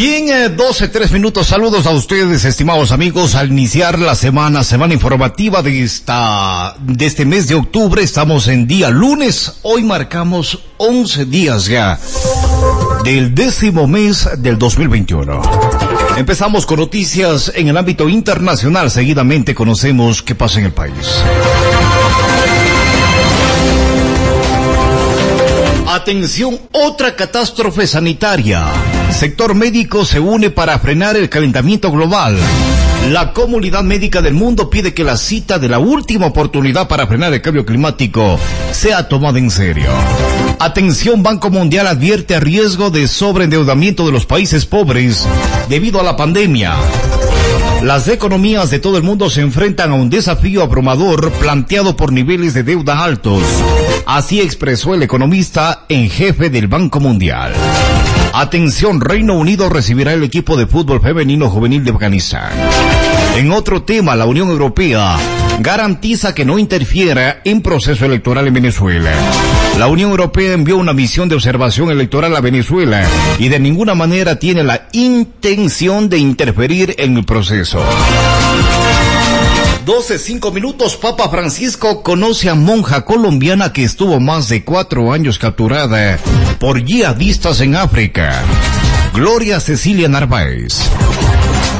Bien, eh, 12, 3 minutos. Saludos a ustedes, estimados amigos. Al iniciar la semana, semana informativa de esta, de este mes de octubre, estamos en día lunes. Hoy marcamos 11 días ya del décimo mes del 2021. Empezamos con noticias en el ámbito internacional. Seguidamente conocemos qué pasa en el país. Atención, otra catástrofe sanitaria. Sector médico se une para frenar el calentamiento global. La comunidad médica del mundo pide que la cita de la última oportunidad para frenar el cambio climático sea tomada en serio. Atención, Banco Mundial advierte a riesgo de sobreendeudamiento de los países pobres debido a la pandemia. Las economías de todo el mundo se enfrentan a un desafío abrumador planteado por niveles de deuda altos. Así expresó el economista en jefe del Banco Mundial. Atención, Reino Unido recibirá el equipo de fútbol femenino juvenil de Afganistán. En otro tema, la Unión Europea garantiza que no interfiera en proceso electoral en Venezuela. La Unión Europea envió una misión de observación electoral a Venezuela y de ninguna manera tiene la intención de interferir en el proceso. 12, 5 minutos, Papa Francisco conoce a monja colombiana que estuvo más de cuatro años capturada por yihadistas en África. Gloria Cecilia Narváez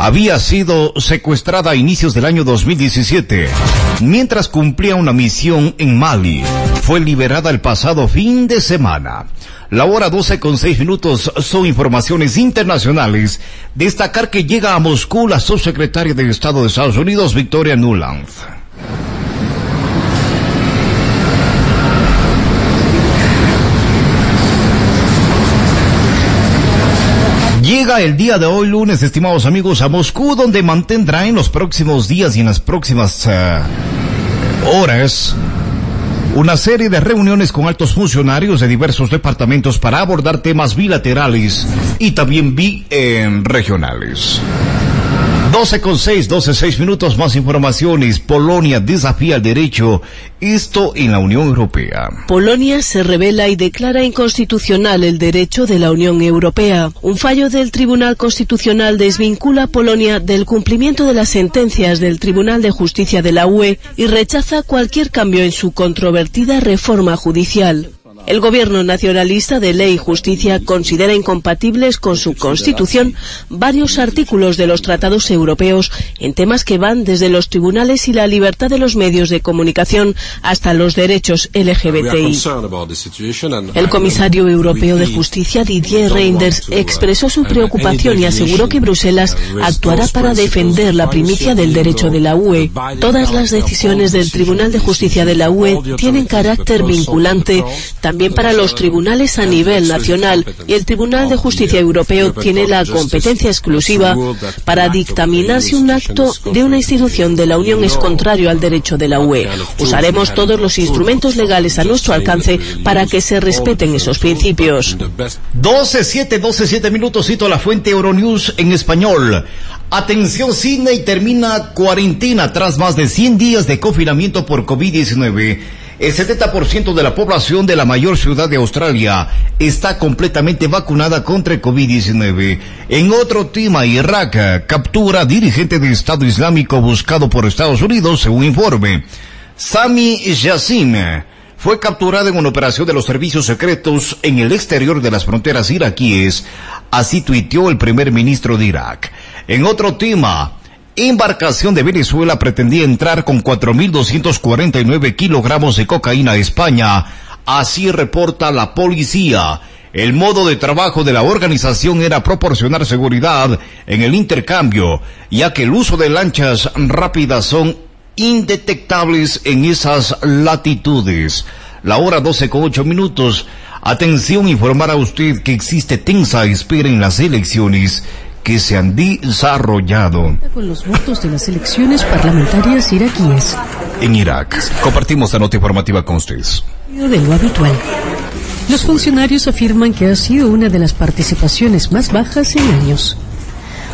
había sido secuestrada a inicios del año 2017 mientras cumplía una misión en Mali. Fue liberada el pasado fin de semana. La hora 12 con 6 minutos son informaciones internacionales. Destacar que llega a Moscú la subsecretaria de Estado de Estados Unidos, Victoria Nuland. Llega el día de hoy lunes, estimados amigos, a Moscú, donde mantendrá en los próximos días y en las próximas uh, horas una serie de reuniones con altos funcionarios de diversos departamentos para abordar temas bilaterales y también bi eh, regionales. 12 con 6, 12, 6 minutos más informaciones. Polonia desafía el derecho. Esto en la Unión Europea. Polonia se revela y declara inconstitucional el derecho de la Unión Europea. Un fallo del Tribunal Constitucional desvincula a Polonia del cumplimiento de las sentencias del Tribunal de Justicia de la UE y rechaza cualquier cambio en su controvertida reforma judicial. El gobierno nacionalista de Ley y Justicia considera incompatibles con su constitución varios artículos de los tratados europeos en temas que van desde los tribunales y la libertad de los medios de comunicación hasta los derechos LGBTI. El comisario europeo de justicia Didier Reinders expresó su preocupación y aseguró que Bruselas actuará para defender la primicia del derecho de la UE. Todas las decisiones del Tribunal de Justicia de la UE tienen carácter vinculante también para los tribunales a nivel nacional y el Tribunal de Justicia Europeo tiene la competencia exclusiva para dictaminar si un acto de una institución de la Unión es contrario al derecho de la UE. Usaremos todos los instrumentos legales a nuestro alcance para que se respeten esos principios. 12, 7, 12, 7 minutos, cito la fuente Euronews en español. Atención, Sydney termina cuarentena tras más de 100 días de confinamiento por COVID-19. El 70% de la población de la mayor ciudad de Australia está completamente vacunada contra el COVID-19. En otro tema, Irak captura dirigente de Estado Islámico buscado por Estados Unidos, según informe. Sami Yassim fue capturado en una operación de los servicios secretos en el exterior de las fronteras iraquíes, así tuiteó el primer ministro de Irak. En otro tema, embarcación de Venezuela pretendía entrar con 4.249 kilogramos de cocaína a España. Así reporta la policía. El modo de trabajo de la organización era proporcionar seguridad en el intercambio, ya que el uso de lanchas rápidas son indetectables en esas latitudes. La hora 12 con 8 minutos. Atención, informar a usted que existe tensa espera en las elecciones que se han desarrollado. Con los votos de las elecciones parlamentarias iraquíes. En Irak. Compartimos la nota informativa con ustedes. De lo habitual. Los funcionarios afirman que ha sido una de las participaciones más bajas en años.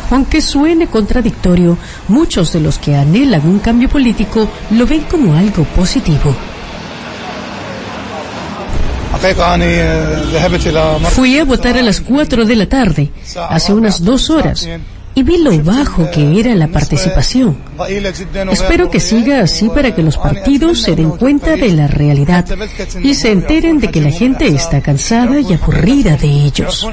Aunque suene contradictorio, muchos de los que anhelan un cambio político lo ven como algo positivo. Fui a votar a las 4 de la tarde, hace unas dos horas, y vi lo bajo que era la participación. Espero que siga así para que los partidos se den cuenta de la realidad y se enteren de que la gente está cansada y aburrida de ellos.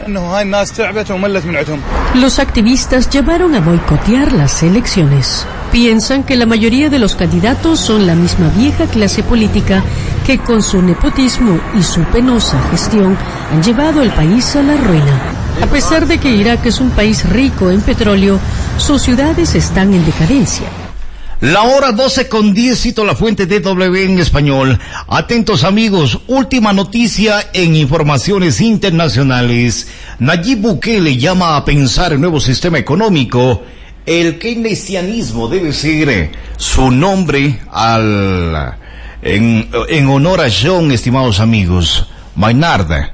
Los activistas llamaron a boicotear las elecciones. Piensan que la mayoría de los candidatos son la misma vieja clase política que con su nepotismo y su penosa gestión han llevado el país a la ruina. A pesar de que Irak es un país rico en petróleo, sus ciudades están en decadencia. La hora 12 con 10, cito la fuente DW en español. Atentos amigos, última noticia en informaciones internacionales. Nayib Bukele llama a pensar en nuevo sistema económico. El keynesianismo debe ser su nombre al, en, en honor a John, estimados amigos. Maynard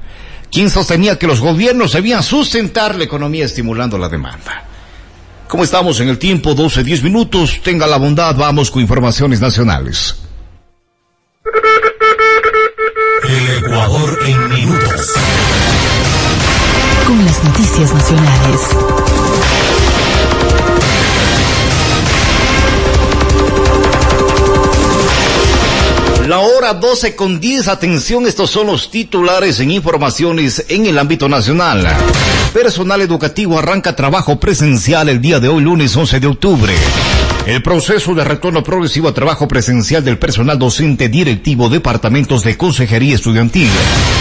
quien sostenía que los gobiernos debían sustentar la economía estimulando la demanda. ¿Cómo estamos en el tiempo? 12, 10 minutos. Tenga la bondad, vamos con informaciones nacionales. El Ecuador en minutos. Con las noticias nacionales. La hora 12 con 10, atención, estos son los titulares en informaciones en el ámbito nacional. Personal educativo arranca trabajo presencial el día de hoy, lunes 11 de octubre. El proceso de retorno progresivo a trabajo presencial del personal docente, directivo, departamentos de consejería estudiantil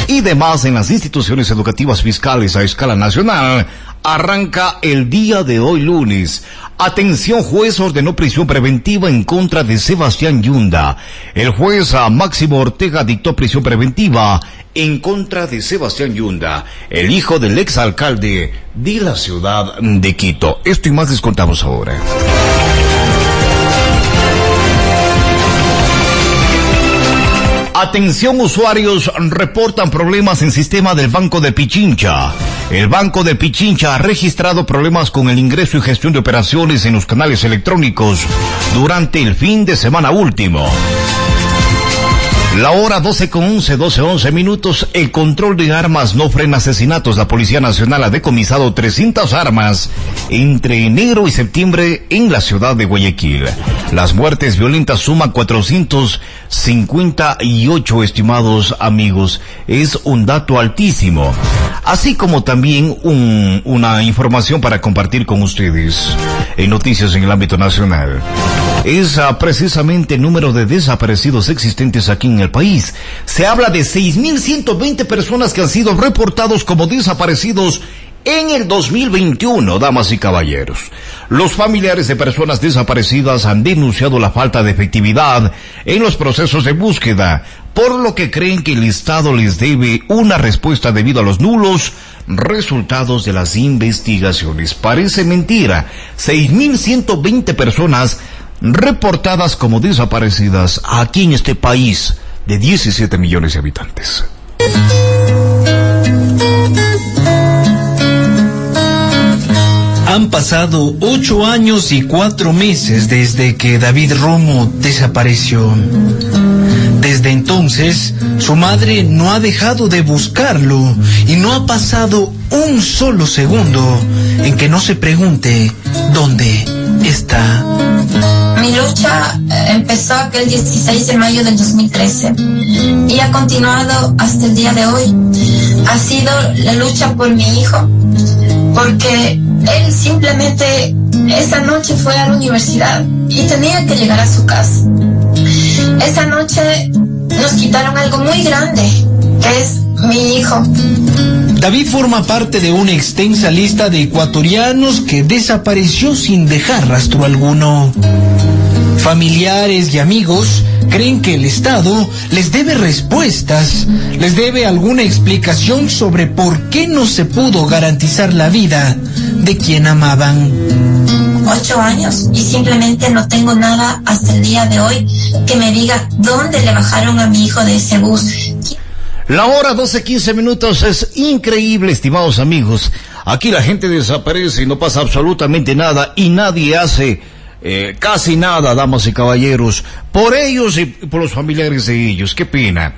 y demás en las instituciones educativas fiscales a escala nacional arranca el día de hoy lunes. Atención, juez ordenó prisión preventiva en contra de Sebastián Yunda. El juez Máximo Ortega dictó prisión preventiva en contra de Sebastián Yunda, el hijo del exalcalde de la ciudad de Quito. Esto y más les contamos ahora. Atención usuarios, reportan problemas en sistema del Banco de Pichincha. El Banco de Pichincha ha registrado problemas con el ingreso y gestión de operaciones en los canales electrónicos durante el fin de semana último. La hora 12 con 11, 12, 11 minutos. El control de armas no frena asesinatos. La Policía Nacional ha decomisado 300 armas entre enero y septiembre en la ciudad de Guayaquil. Las muertes violentas suman 458 estimados amigos. Es un dato altísimo. Así como también un, una información para compartir con ustedes en noticias en el ámbito nacional es precisamente el número de desaparecidos existentes aquí en el país. Se habla de 6.120 personas que han sido reportados como desaparecidos en el 2021, damas y caballeros. Los familiares de personas desaparecidas han denunciado la falta de efectividad en los procesos de búsqueda, por lo que creen que el Estado les debe una respuesta debido a los nulos resultados de las investigaciones. Parece mentira. 6.120 personas reportadas como desaparecidas aquí en este país de 17 millones de habitantes. Han pasado ocho años y cuatro meses desde que David Romo desapareció. Desde entonces, su madre no ha dejado de buscarlo y no ha pasado un solo segundo en que no se pregunte dónde está. Mi lucha eh, empezó aquel 16 de mayo del 2013 y ha continuado hasta el día de hoy. Ha sido la lucha por mi hijo, porque él simplemente esa noche fue a la universidad y tenía que llegar a su casa. Esa noche nos quitaron algo muy grande, que es mi hijo. David forma parte de una extensa lista de ecuatorianos que desapareció sin dejar rastro alguno. Familiares y amigos creen que el Estado les debe respuestas, les debe alguna explicación sobre por qué no se pudo garantizar la vida de quien amaban. Ocho años y simplemente no tengo nada hasta el día de hoy que me diga dónde le bajaron a mi hijo de ese bus. La hora 12-15 minutos es increíble, estimados amigos. Aquí la gente desaparece y no pasa absolutamente nada y nadie hace eh, casi nada, damas y caballeros, por ellos y por los familiares de ellos. Qué pena.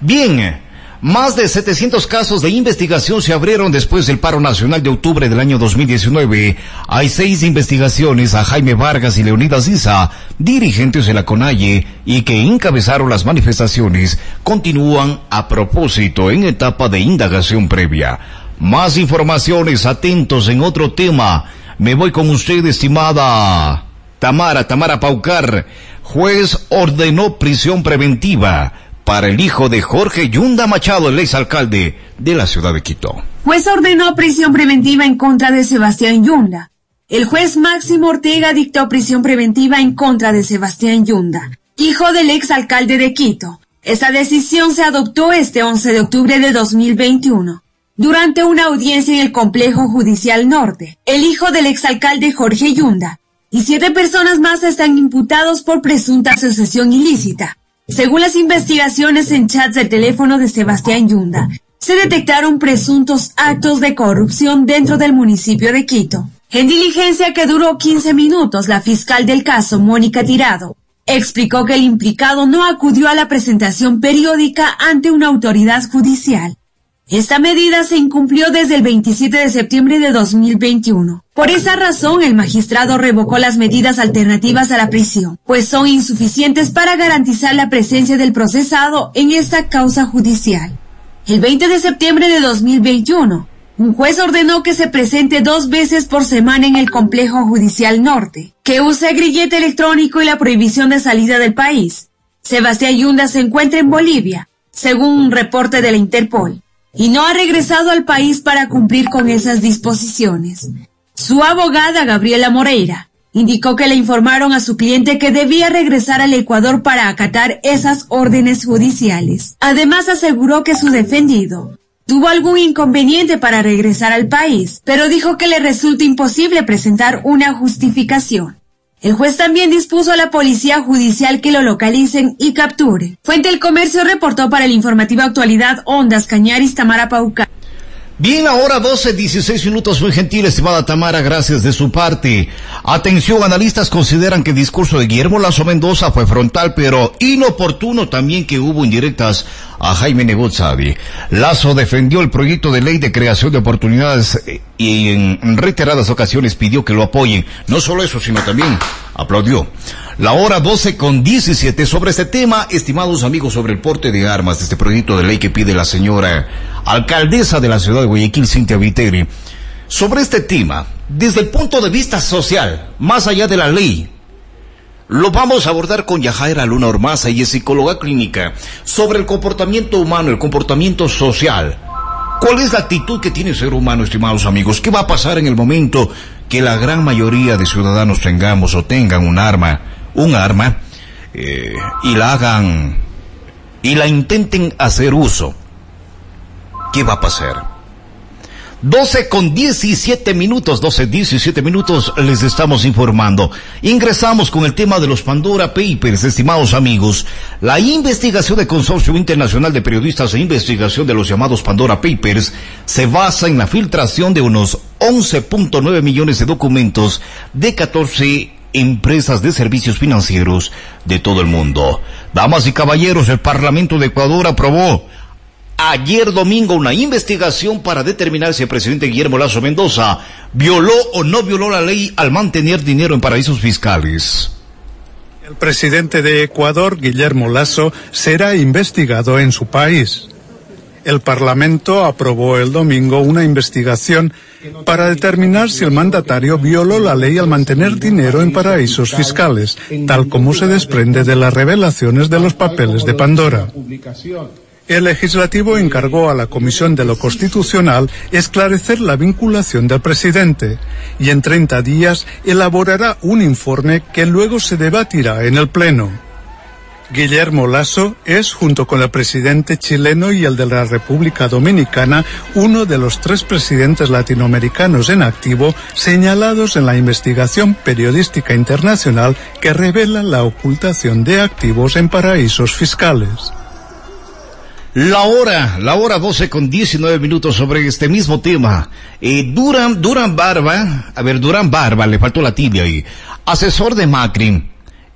Bien, más de 700 casos de investigación se abrieron después del paro nacional de octubre del año 2019. Hay seis investigaciones a Jaime Vargas y Leonidas Isa, dirigentes de la CONAIE, y que encabezaron las manifestaciones, continúan a propósito en etapa de indagación previa. Más informaciones, atentos en otro tema. Me voy con usted, estimada Tamara, Tamara Paucar. Juez ordenó prisión preventiva para el hijo de Jorge Yunda Machado, el exalcalde de la ciudad de Quito. Juez ordenó prisión preventiva en contra de Sebastián Yunda. El juez Máximo Ortega dictó prisión preventiva en contra de Sebastián Yunda, hijo del exalcalde de Quito. Esta decisión se adoptó este 11 de octubre de 2021 durante una audiencia en el Complejo Judicial Norte. El hijo del exalcalde Jorge Yunda y siete personas más están imputados por presunta asociación ilícita. Según las investigaciones en chats del teléfono de Sebastián Yunda, se detectaron presuntos actos de corrupción dentro del municipio de Quito. En diligencia que duró 15 minutos, la fiscal del caso, Mónica Tirado, explicó que el implicado no acudió a la presentación periódica ante una autoridad judicial. Esta medida se incumplió desde el 27 de septiembre de 2021. Por esa razón, el magistrado revocó las medidas alternativas a la prisión, pues son insuficientes para garantizar la presencia del procesado en esta causa judicial. El 20 de septiembre de 2021, un juez ordenó que se presente dos veces por semana en el complejo judicial norte, que use grillete electrónico y la prohibición de salida del país. Sebastián Yunda se encuentra en Bolivia, según un reporte de la Interpol y no ha regresado al país para cumplir con esas disposiciones. Su abogada, Gabriela Moreira, indicó que le informaron a su cliente que debía regresar al Ecuador para acatar esas órdenes judiciales. Además aseguró que su defendido tuvo algún inconveniente para regresar al país, pero dijo que le resulta imposible presentar una justificación. El juez también dispuso a la policía judicial que lo localicen y capture. Fuente El Comercio reportó para el informativo Actualidad Ondas Cañaris Tamara Pauca. Bien, ahora 12, 16 minutos. Muy gentil, estimada Tamara, gracias de su parte. Atención, analistas consideran que el discurso de Guillermo Lazo Mendoza fue frontal, pero inoportuno también que hubo indirectas a Jaime Negozadi. Lazo defendió el proyecto de ley de creación de oportunidades eh, y en reiteradas ocasiones pidió que lo apoyen. No solo eso, sino también aplaudió. La hora 12 con 17 sobre este tema, estimados amigos, sobre el porte de armas de este proyecto de ley que pide la señora alcaldesa de la ciudad de Guayaquil, Cintia Viteri. Sobre este tema, desde el punto de vista social, más allá de la ley, lo vamos a abordar con Yajaira Luna Ormaza y es psicóloga clínica sobre el comportamiento humano, el comportamiento social. ¿Cuál es la actitud que tiene el ser humano, estimados amigos? ¿Qué va a pasar en el momento que la gran mayoría de ciudadanos tengamos o tengan un arma? un arma eh, y la hagan y la intenten hacer uso, ¿qué va a pasar? 12 con 17 minutos, 12, 17 minutos les estamos informando. Ingresamos con el tema de los Pandora Papers, estimados amigos. La investigación del Consorcio Internacional de Periodistas e Investigación de los llamados Pandora Papers se basa en la filtración de unos 11.9 millones de documentos de 14 empresas de servicios financieros de todo el mundo. Damas y caballeros, el Parlamento de Ecuador aprobó ayer domingo una investigación para determinar si el presidente Guillermo Lazo Mendoza violó o no violó la ley al mantener dinero en paraísos fiscales. El presidente de Ecuador, Guillermo Lazo, será investigado en su país. El Parlamento aprobó el domingo una investigación para determinar si el mandatario violó la ley al mantener dinero en paraísos fiscales, tal como se desprende de las revelaciones de los papeles de Pandora. El legislativo encargó a la Comisión de lo Constitucional esclarecer la vinculación del presidente y en 30 días elaborará un informe que luego se debatirá en el Pleno. Guillermo Lasso es, junto con el presidente chileno y el de la República Dominicana, uno de los tres presidentes latinoamericanos en activo señalados en la investigación periodística internacional que revela la ocultación de activos en paraísos fiscales. La hora, la hora 12 con 19 minutos sobre este mismo tema. Eh, Durán, Durán Barba, a ver, Durán Barba, le faltó la tibia ahí. Asesor de Macri,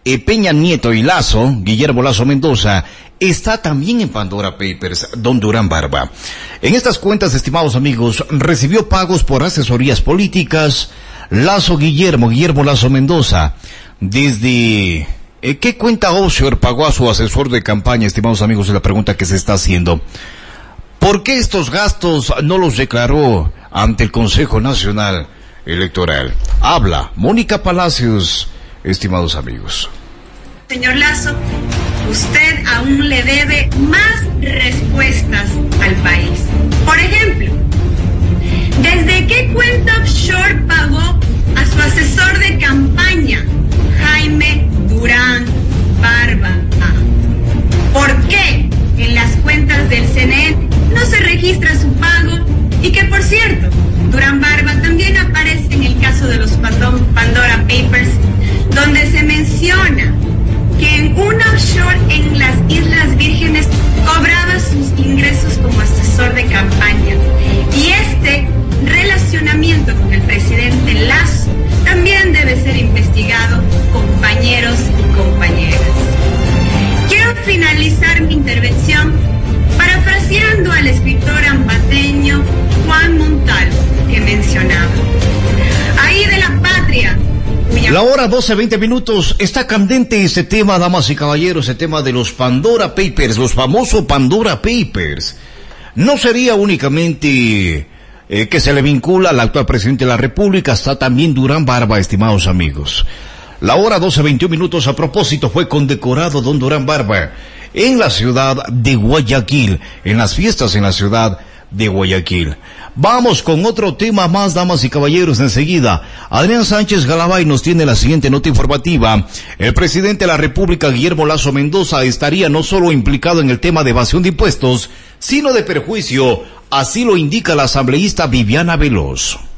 eh, Peña Nieto y Lazo, Guillermo Lazo Mendoza, está también en Pandora Papers, don Durán Barba. En estas cuentas, estimados amigos, recibió pagos por asesorías políticas, Lazo Guillermo, Guillermo Lazo Mendoza, desde ¿Qué cuenta Osher pagó a su asesor de campaña, estimados amigos? Es la pregunta que se está haciendo. ¿Por qué estos gastos no los declaró ante el Consejo Nacional Electoral? Habla Mónica Palacios, estimados amigos. Señor Lazo, usted aún le debe más respuestas al país. Por ejemplo, ¿desde qué cuenta offshore pagó a su asesor de campaña, Jaime Durán Barba. ¿Por qué en las cuentas del CNE no se registra su pago? La hora 12, 20 minutos. Está candente este tema, damas y caballeros, el tema de los Pandora Papers, los famosos Pandora Papers. No sería únicamente eh, que se le vincula al actual presidente de la República, está también Durán Barba, estimados amigos. La hora 12.21 minutos a propósito fue condecorado don Durán Barba en la ciudad de Guayaquil, en las fiestas en la ciudad de Guayaquil. Vamos con otro tema más, damas y caballeros, enseguida. Adrián Sánchez Galabay nos tiene la siguiente nota informativa. El presidente de la República, Guillermo Lazo Mendoza, estaría no solo implicado en el tema de evasión de impuestos, sino de perjuicio Así lo indica la asambleísta Viviana Veloz.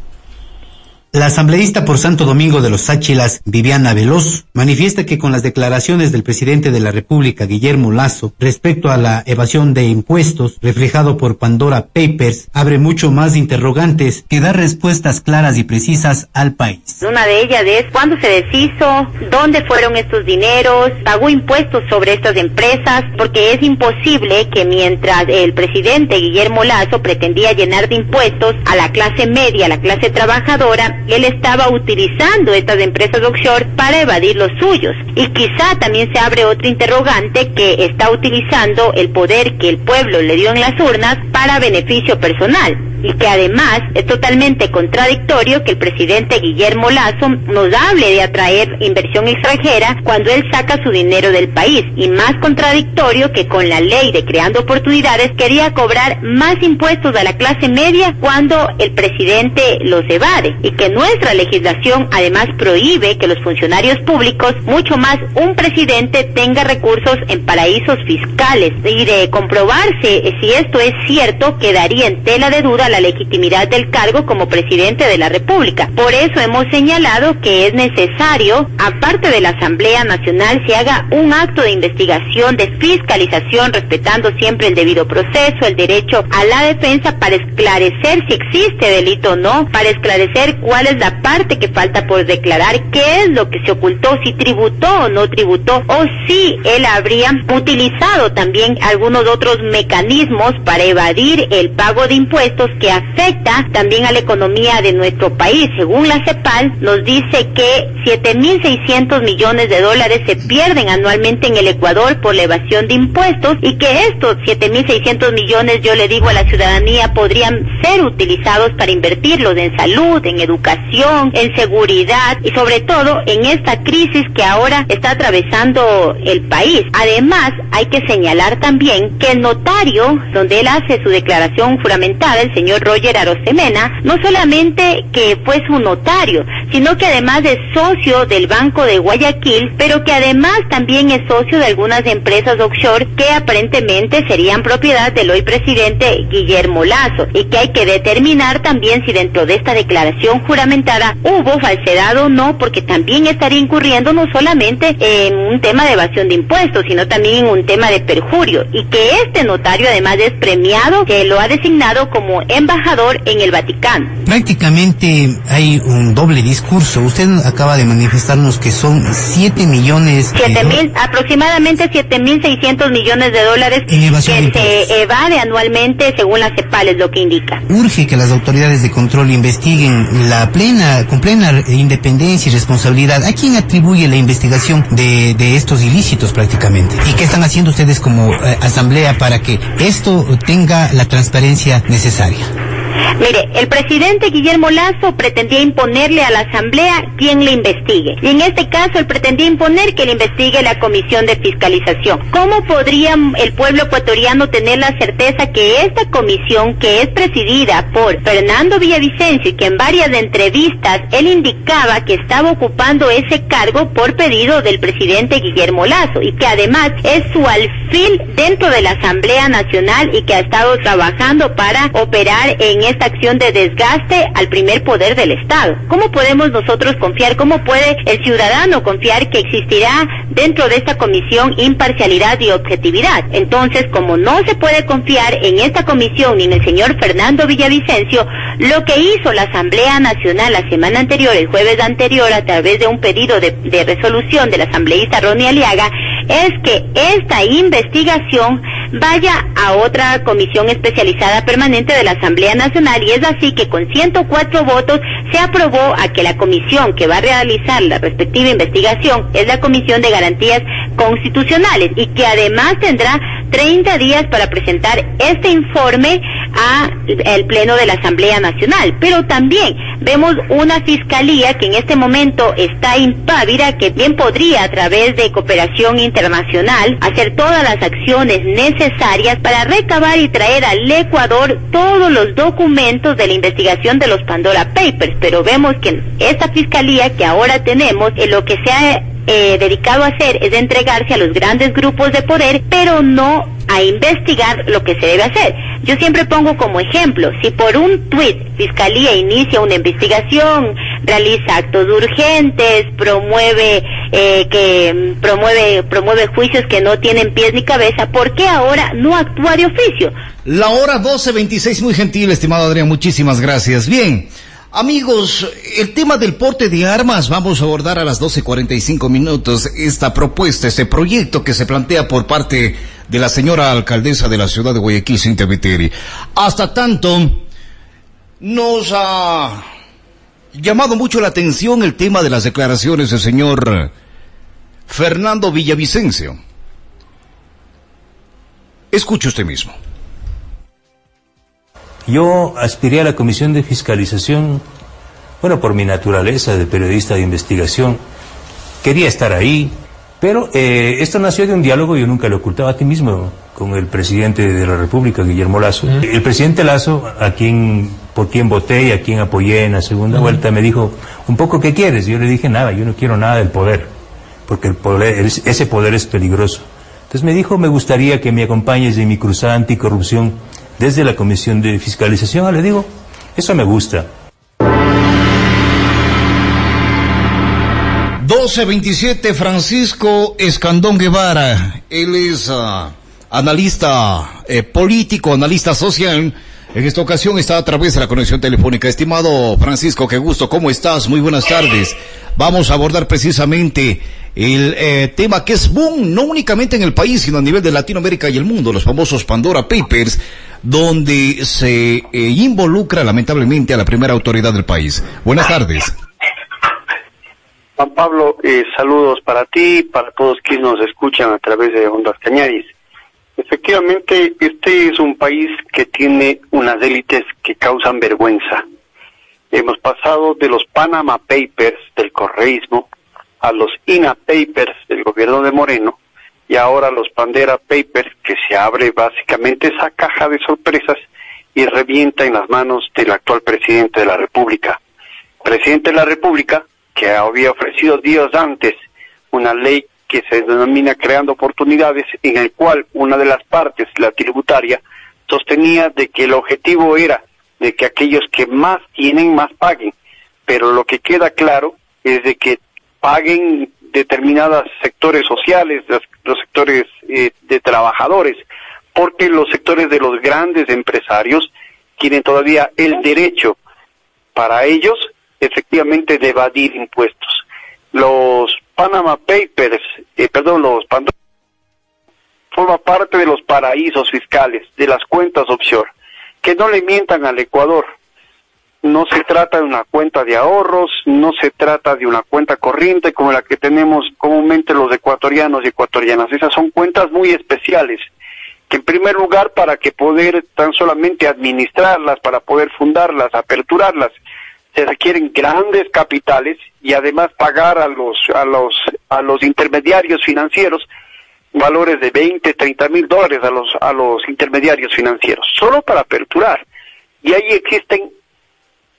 La asambleísta por Santo Domingo de los Sáchilas, Viviana Veloz, manifiesta que con las declaraciones del presidente de la República, Guillermo Lazo, respecto a la evasión de impuestos, reflejado por Pandora Papers, abre mucho más interrogantes que dar respuestas claras y precisas al país. Una de ellas es cuándo se deshizo, dónde fueron estos dineros, pagó impuestos sobre estas empresas, porque es imposible que mientras el presidente Guillermo Lazo pretendía llenar de impuestos a la clase media, a la clase trabajadora, él estaba utilizando estas empresas offshore para evadir los suyos. Y quizá también se abre otro interrogante que está utilizando el poder que el pueblo le dio en las urnas para beneficio personal. Y que además es totalmente contradictorio que el presidente Guillermo Lazo nos hable de atraer inversión extranjera cuando él saca su dinero del país. Y más contradictorio que con la ley de creando oportunidades quería cobrar más impuestos a la clase media cuando el presidente los evade. Y que nuestra legislación además prohíbe que los funcionarios públicos, mucho más un presidente, tenga recursos en paraísos fiscales y de comprobarse si esto es cierto quedaría en tela de duda la legitimidad del cargo como presidente de la República. Por eso hemos señalado que es necesario, aparte de la Asamblea Nacional, se haga un acto de investigación, de fiscalización, respetando siempre el debido proceso, el derecho a la defensa para esclarecer si existe delito o no, para esclarecer cuál es la parte que falta por declarar, qué es lo que se ocultó, si tributó o no tributó, o si él habría utilizado también algunos otros mecanismos para evadir el pago de impuestos que afecta también a la economía de nuestro país. Según la CEPAL, nos dice que 7.600 millones de dólares se pierden anualmente en el Ecuador por la evasión de impuestos y que estos 7.600 millones, yo le digo a la ciudadanía, podrían ser utilizados para invertirlos en salud, en educación, en seguridad y sobre todo en esta crisis que ahora está atravesando el país. Además, hay que señalar también que el notario, donde él hace su declaración juramentada, el señor Roger Arosemena, no solamente que fue su notario, sino que además es socio del Banco de Guayaquil, pero que además también es socio de algunas empresas offshore que aparentemente serían propiedad del hoy presidente Guillermo Lazo y que hay que determinar también si dentro de esta declaración hubo falsedad o no, porque también estaría incurriendo no solamente en un tema de evasión de impuestos, sino también en un tema de perjurio y que este notario además es premiado, que lo ha designado como embajador en el Vaticano. Prácticamente hay un doble discurso. Usted acaba de manifestarnos que son 7 millones. 7 mil, aproximadamente 7 mil 600 millones de dólares que se evade anualmente según las CEPALES, lo que indica. Urge que las autoridades de control investiguen la plena, con plena independencia y responsabilidad. ¿A quién atribuye la investigación de, estos ilícitos prácticamente? ¿Y qué están haciendo ustedes como eh, asamblea para que esto tenga la transparencia necesaria? Mire, el presidente Guillermo Lazo pretendía imponerle a la Asamblea quien le investigue. Y en este caso, él pretendía imponer que le investigue la Comisión de Fiscalización. ¿Cómo podría el pueblo ecuatoriano tener la certeza que esta comisión, que es presidida por Fernando Villavicencio y que en varias entrevistas él indicaba que estaba ocupando ese cargo por pedido del presidente Guillermo Lazo y que además es su alfil dentro de la Asamblea Nacional y que ha estado trabajando para operar en esta acción de desgaste al primer poder del Estado. ¿Cómo podemos nosotros confiar, cómo puede el ciudadano confiar que existirá dentro de esta comisión imparcialidad y objetividad? Entonces, como no se puede confiar en esta comisión ni en el señor Fernando Villavicencio, lo que hizo la Asamblea Nacional la semana anterior, el jueves anterior, a través de un pedido de, de resolución del asambleísta Ronnie Aliaga, es que esta investigación vaya a otra comisión especializada permanente de la Asamblea Nacional y es así que con 104 votos se aprobó a que la comisión que va a realizar la respectiva investigación es la Comisión de Garantías Constitucionales y que además tendrá 30 días para presentar este informe al Pleno de la Asamblea Nacional. Pero también vemos una fiscalía que en este momento está impávida, que bien podría a través de cooperación internacional hacer todas las acciones necesarias para recabar y traer al Ecuador todos los documentos de la investigación de los Pandora Papers. Pero vemos que esta fiscalía que ahora tenemos, en lo que se ha eh, dedicado a hacer es entregarse a los grandes grupos de poder, pero no a investigar lo que se debe hacer. Yo siempre pongo como ejemplo, si por un tuit Fiscalía inicia una investigación, realiza actos urgentes, promueve eh, que promueve promueve juicios que no tienen pies ni cabeza, ¿por qué ahora no actúa de oficio? La hora 12.26, muy gentil, estimado Adrián, muchísimas gracias. Bien. Amigos, el tema del porte de armas vamos a abordar a las 12.45 minutos esta propuesta, este proyecto que se plantea por parte de la señora alcaldesa de la ciudad de Guayaquil, Cintia Viteri. Hasta tanto, nos ha llamado mucho la atención el tema de las declaraciones del señor Fernando Villavicencio. Escuche usted mismo. Yo aspiré a la Comisión de Fiscalización, bueno, por mi naturaleza de periodista de investigación. Quería estar ahí, pero eh, esto nació de un diálogo, yo nunca lo ocultaba a ti mismo, con el presidente de la República, Guillermo Lazo. El presidente Lazo, a quien, por quien voté y a quien apoyé en la segunda vuelta, me dijo, un poco, ¿qué quieres? Yo le dije, nada, yo no quiero nada del poder, porque el poder, ese poder es peligroso. Entonces me dijo, me gustaría que me acompañes en mi cruzada anticorrupción desde la Comisión de Fiscalización. Le digo, eso me gusta. 1227 Francisco Escandón Guevara. Él es uh, analista eh, político, analista social. En esta ocasión está a través de la conexión telefónica. Estimado Francisco, qué gusto, ¿cómo estás? Muy buenas tardes. Vamos a abordar precisamente el eh, tema que es boom, no únicamente en el país, sino a nivel de Latinoamérica y el mundo, los famosos Pandora Papers, donde se eh, involucra lamentablemente a la primera autoridad del país. Buenas tardes. Juan Pablo, eh, saludos para ti, para todos quienes nos escuchan a través de Ondas Cañaris. Efectivamente, este es un país que tiene unas élites que causan vergüenza. Hemos pasado de los Panama Papers del correísmo a los INA Papers del gobierno de Moreno y ahora los Pandera Papers que se abre básicamente esa caja de sorpresas y revienta en las manos del actual presidente de la República. presidente de la República, que había ofrecido días antes una ley que se denomina Creando Oportunidades, en el cual una de las partes, la tributaria, sostenía de que el objetivo era de que aquellos que más tienen, más paguen. Pero lo que queda claro es de que paguen determinados sectores sociales, los, sectores eh, de trabajadores, porque los sectores de los grandes empresarios tienen todavía el derecho para ellos efectivamente de evadir impuestos. Los Panama Papers, eh, perdón, los Pandora forma parte de los paraísos fiscales, de las cuentas offshore. Que no le mientan al Ecuador. No se trata de una cuenta de ahorros, no se trata de una cuenta corriente como la que tenemos comúnmente los ecuatorianos y ecuatorianas. Esas son cuentas muy especiales, que en primer lugar para que poder tan solamente administrarlas, para poder fundarlas, aperturarlas, se requieren grandes capitales y además pagar a los a los a los intermediarios financieros valores de 20, 30 mil dólares a los a los intermediarios financieros solo para aperturar y ahí existen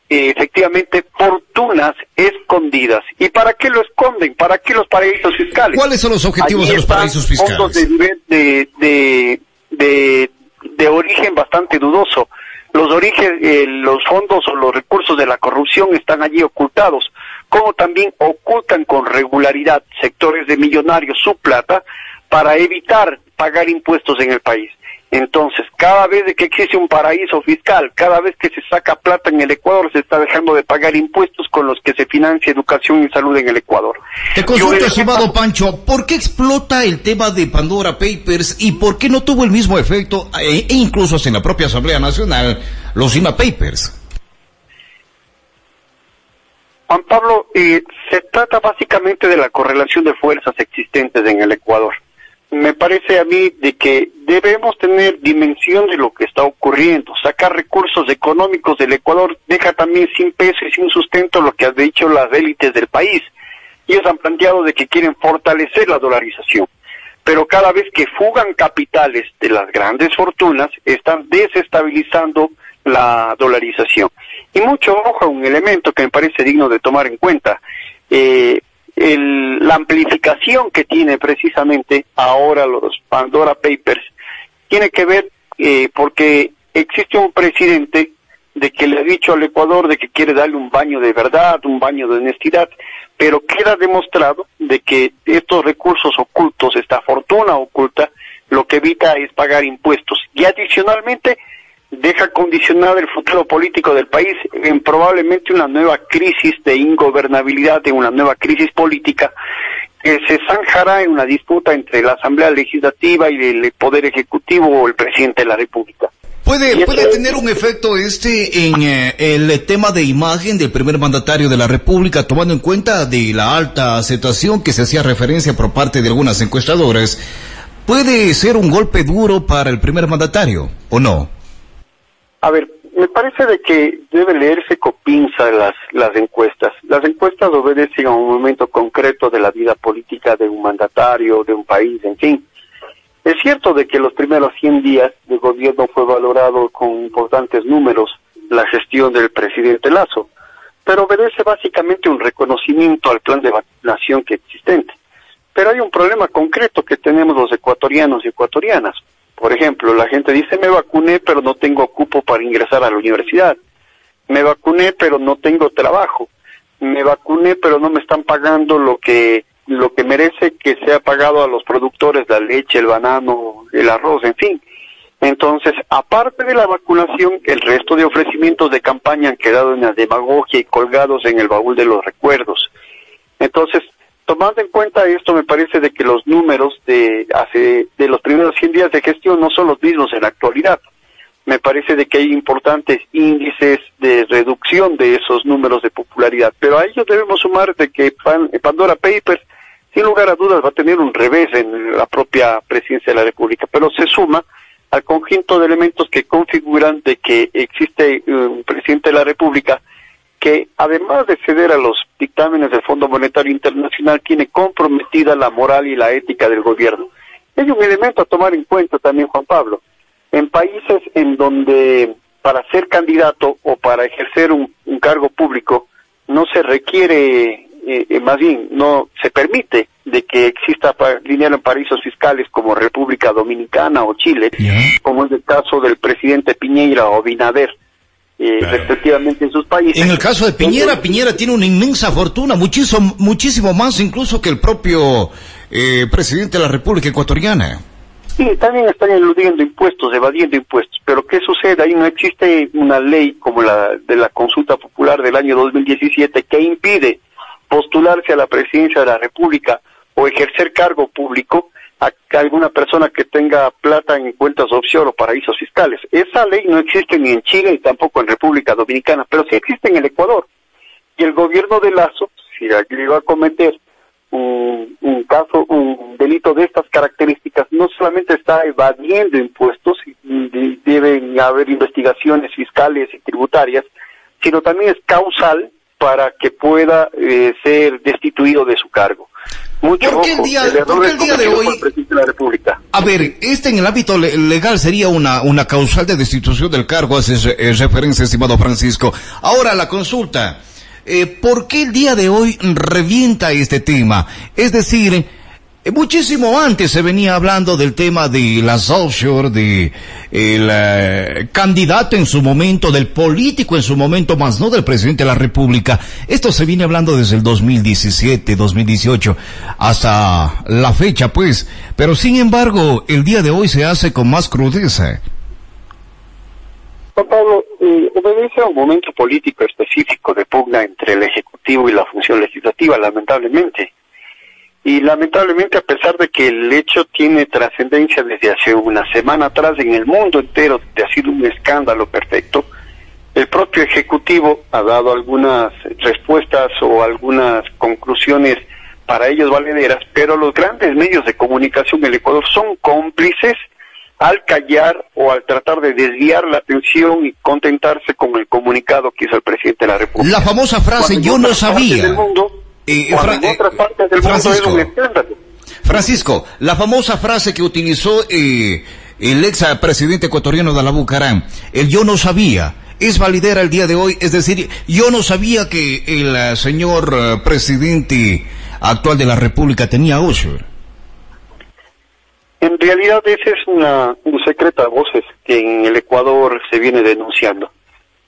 efectivamente fortunas escondidas. Y para qué lo esconden para qué los paraísos fiscales cuáles son los objetivos de los paraísos fiscales fondos de, de, de, de, de origen bastante dudoso. Los orígenes, eh, los fondos o los recursos de la corrupción están allí ocultados, como también ocultan con regularidad sectores de millonarios su plata para evitar pagar impuestos en el país. Entonces, cada vez que existe un paraíso fiscal, cada vez que se saca plata en el Ecuador, se está dejando de pagar impuestos con los que se financia educación y salud en el Ecuador. Te consulto, estimado Pancho, ¿por qué explota el tema de Pandora Papers y por qué no tuvo el mismo efecto, e, e incluso en la propia Asamblea Nacional, los IMA Papers? Juan Pablo, eh, se trata básicamente de la correlación de fuerzas existentes en el Ecuador me parece a mí de que debemos tener dimensión de lo que está ocurriendo. Sacar recursos económicos del Ecuador deja también sin peso y sin sustento lo que han dicho las élites del país. Ellos han planteado de que quieren fortalecer la dolarización. Pero cada vez que fugan capitales de las grandes fortunas, están desestabilizando la dolarización. Y mucho ojo, un elemento que me parece digno de tomar en cuenta. Eh, la amplificación que tiene precisamente ahora los Pandora Papers tiene que ver eh, porque existe un presidente de que le ha dicho al Ecuador de que quiere darle un baño de verdad, un baño de honestidad, pero queda demostrado de que estos recursos ocultos, esta fortuna oculta, lo que evita es pagar impuestos. Y adicionalmente deja condicionado el futuro político del país en probablemente una nueva crisis de ingobernabilidad, de una nueva crisis política que se zanjará en una disputa entre la Asamblea Legislativa y el Poder Ejecutivo o el Presidente de la República. ¿Puede, puede tener un efecto este en eh, el tema de imagen del primer mandatario de la República, tomando en cuenta de la alta aceptación que se hacía referencia por parte de algunas encuestadoras? ¿Puede ser un golpe duro para el primer mandatario o no? A ver, me parece de que debe leerse con pinza las, las encuestas. Las encuestas obedecen a un momento concreto de la vida política de un mandatario, de un país, en fin. Es cierto de que los primeros 100 días de gobierno fue valorado con importantes números la gestión del presidente Lazo, pero obedece básicamente un reconocimiento al plan de vacunación que existente. Pero hay un problema concreto que tenemos los ecuatorianos y ecuatorianas. Por ejemplo, la gente dice me vacuné pero no tengo cupo para ingresar a la universidad. Me vacuné pero no tengo trabajo. Me vacuné pero no me están pagando lo que lo que merece que sea pagado a los productores, la leche, el banano, el arroz, en fin. Entonces, aparte de la vacunación, el resto de ofrecimientos de campaña han quedado en la demagogia y colgados en el baúl de los recuerdos. Entonces, tomando en cuenta esto, me parece de que los números de hace de los primeros 100 días de gestión no son los mismos en la actualidad. Me parece de que hay importantes índices de reducción de esos números de popularidad, pero a ellos debemos sumar de que Pandora Papers, sin lugar a dudas, va a tener un revés en la propia presidencia de la República, pero se suma al conjunto de elementos que configuran de que existe un presidente de la República que además de ceder a los dictámenes del Fondo Monetario Internacional, tiene comprometida la moral y la ética del gobierno. Hay un elemento a tomar en cuenta también, Juan Pablo. En países en donde para ser candidato o para ejercer un, cargo público no se requiere, eh, eh, más bien, no se permite de que exista dinero en paraísos fiscales como República Dominicana o Chile, como es el caso del presidente Piñera o Binader. Eh, respectivamente en sus países. En el caso de Piñera, Piñera tiene una inmensa fortuna, muchísimo, muchísimo más incluso que el propio eh, presidente de la República Ecuatoriana. Sí, también están eludiendo impuestos, evadiendo impuestos, pero ¿qué sucede? Ahí no existe una ley como la de la consulta popular del año 2017 que impide postularse a la presidencia de la República o ejercer cargo público a alguna persona que tenga plata en cuentas offshore o paraísos fiscales. Esa ley no existe ni en Chile ni tampoco en República Dominicana, pero sí existe en el Ecuador. Y el gobierno de Lazo, si llegó a cometer un, caso, un delito de estas características, no solamente está evadiendo impuestos, y deben haber investigaciones fiscales y tributarias, sino también es causal para que pueda eh, ser destituido de su cargo. Mucho ¿Por qué el día, el día de hoy? De la República. A ver, este en el ámbito legal sería una, una causal de destitución del cargo, hace eh, referencia, estimado Francisco. Ahora la consulta. Eh, ¿Por qué el día de hoy revienta este tema? Es decir, muchísimo antes se venía hablando del tema de las offshore, de el eh, candidato en su momento, del político en su momento, más no del presidente de la República. Esto se viene hablando desde el 2017, 2018, hasta la fecha, pues. Pero sin embargo, el día de hoy se hace con más crudeza. Pablo, eh, obedece a un momento político específico de pugna entre el Ejecutivo y la función legislativa, lamentablemente y lamentablemente a pesar de que el hecho tiene trascendencia desde hace una semana atrás en el mundo entero, ha sido un escándalo perfecto, el propio Ejecutivo ha dado algunas respuestas o algunas conclusiones para ellos valederas, pero los grandes medios de comunicación del Ecuador son cómplices al callar o al tratar de desviar la atención y contentarse con el comunicado que hizo el presidente de la República. La famosa frase, yo no sabía. Eh, Francisco, la famosa frase que utilizó eh, el ex presidente ecuatoriano de la Bucarán, el yo no sabía, es validera el día de hoy, es decir, yo no sabía que el eh, señor presidente actual de la República tenía Osher. En realidad ese es una, un secreto a voces que en el Ecuador se viene denunciando.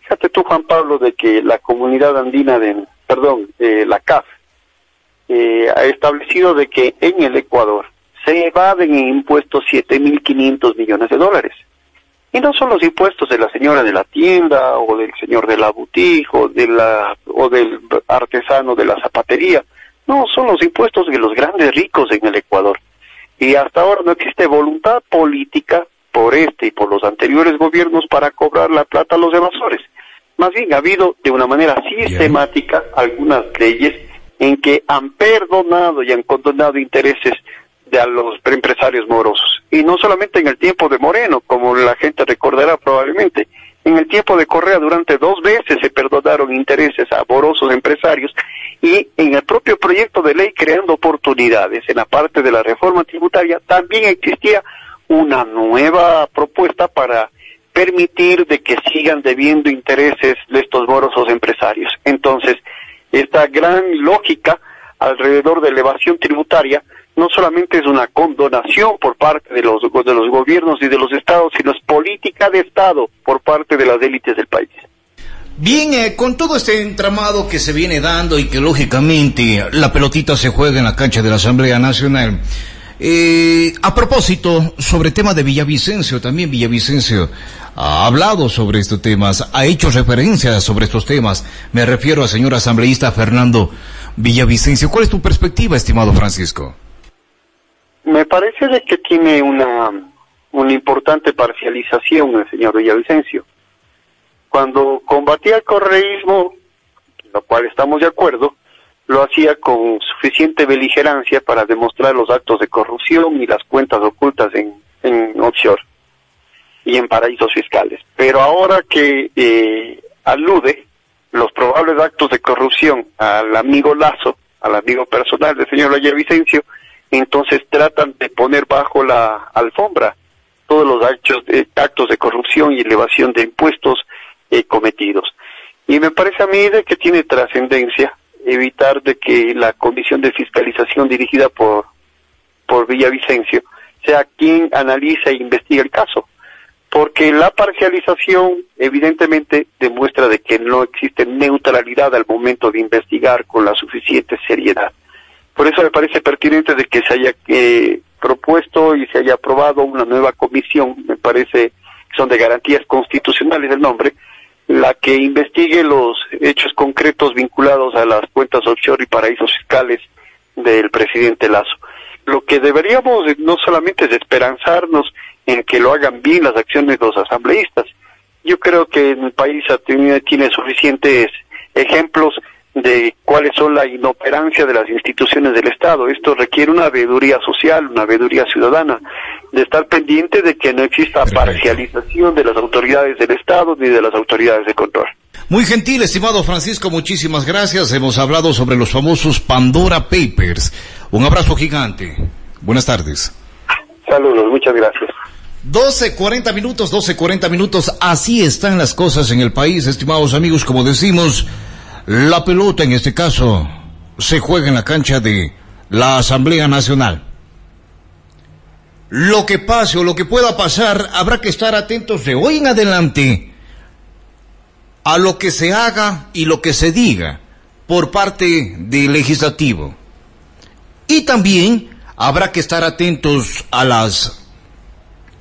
Fíjate tú, Juan Pablo, de que la comunidad andina de, perdón, la CAF, eh, ha establecido de que en el Ecuador se evaden en impuestos 7.500 millones de dólares. Y no son los impuestos de la señora de la tienda o del señor de la boutique o, de la, o del artesano de la zapatería. No, son los impuestos de los grandes ricos en el Ecuador. Y hasta ahora no existe voluntad política por este y por los anteriores gobiernos para cobrar la plata a los evasores. Más bien ha habido de una manera sistemática algunas leyes en que han perdonado y han condonado intereses de a los empresarios morosos. Y no solamente en el tiempo de Moreno, como la gente recordará probablemente, en el tiempo de Correa durante dos veces se perdonaron intereses a morosos empresarios y en el propio proyecto de ley creando oportunidades en la parte de la reforma tributaria también existía una nueva propuesta para permitir de que sigan debiendo intereses de estos morosos empresarios. Entonces, esta gran lógica alrededor de elevación tributaria no solamente es una condonación por parte de los, de los gobiernos y de los estados, sino es política de Estado por parte de las élites del país. Bien, eh, con todo este entramado que se viene dando y que lógicamente la pelotita se juega en la cancha de la Asamblea Nacional, eh, a propósito, sobre tema de Villavicencio, también Villavicencio ha hablado sobre estos temas, ha hecho referencias sobre estos temas. Me refiero al señor asambleísta Fernando Villavicencio. ¿Cuál es tu perspectiva, estimado Francisco? Me parece de que tiene una, una importante parcialización el señor Villavicencio. Cuando combatía el correísmo, lo cual estamos de acuerdo, lo hacía con suficiente beligerancia para demostrar los actos de corrupción y las cuentas ocultas en, en offshore y en paraísos fiscales. Pero ahora que eh, alude los probables actos de corrupción al amigo Lazo, al amigo personal del señor Vicencio, entonces tratan de poner bajo la alfombra todos los actos de, actos de corrupción y elevación de impuestos eh, cometidos. Y me parece a mí que tiene trascendencia evitar de que la comisión de fiscalización dirigida por, por Villavicencio sea quien analiza e investiga el caso. Porque la parcialización evidentemente demuestra de que no existe neutralidad al momento de investigar con la suficiente seriedad. Por eso me parece pertinente de que se haya eh, propuesto y se haya aprobado una nueva comisión, me parece que son de garantías constitucionales el nombre, la que investigue los hechos concretos vinculados a las cuentas offshore y paraísos fiscales del presidente Lazo. Lo que deberíamos no solamente es esperanzarnos en que lo hagan bien las acciones de los asambleístas. Yo creo que el país tiene, suficientes ejemplos de cuáles son la inoperancia de las instituciones del Estado. Esto requiere una veeduría social, una veeduría ciudadana, de estar pendiente de que no exista parcialización de las autoridades del Estado ni de las autoridades de control. Muy gentil, estimado Francisco, muchísimas gracias. Hemos hablado sobre los famosos Pandora Papers. Un abrazo gigante. Buenas tardes. Saludos, muchas gracias. 12, 40 minutos, 12, 40 minutos. Así están las cosas en el país, estimados amigos, como decimos. La pelota, en este caso, se juega en la cancha de la Asamblea Nacional. Lo que pase o lo que pueda pasar, habrá que estar atentos de hoy en adelante a lo que se haga y lo que se diga por parte del legislativo. Y también habrá que estar atentos a las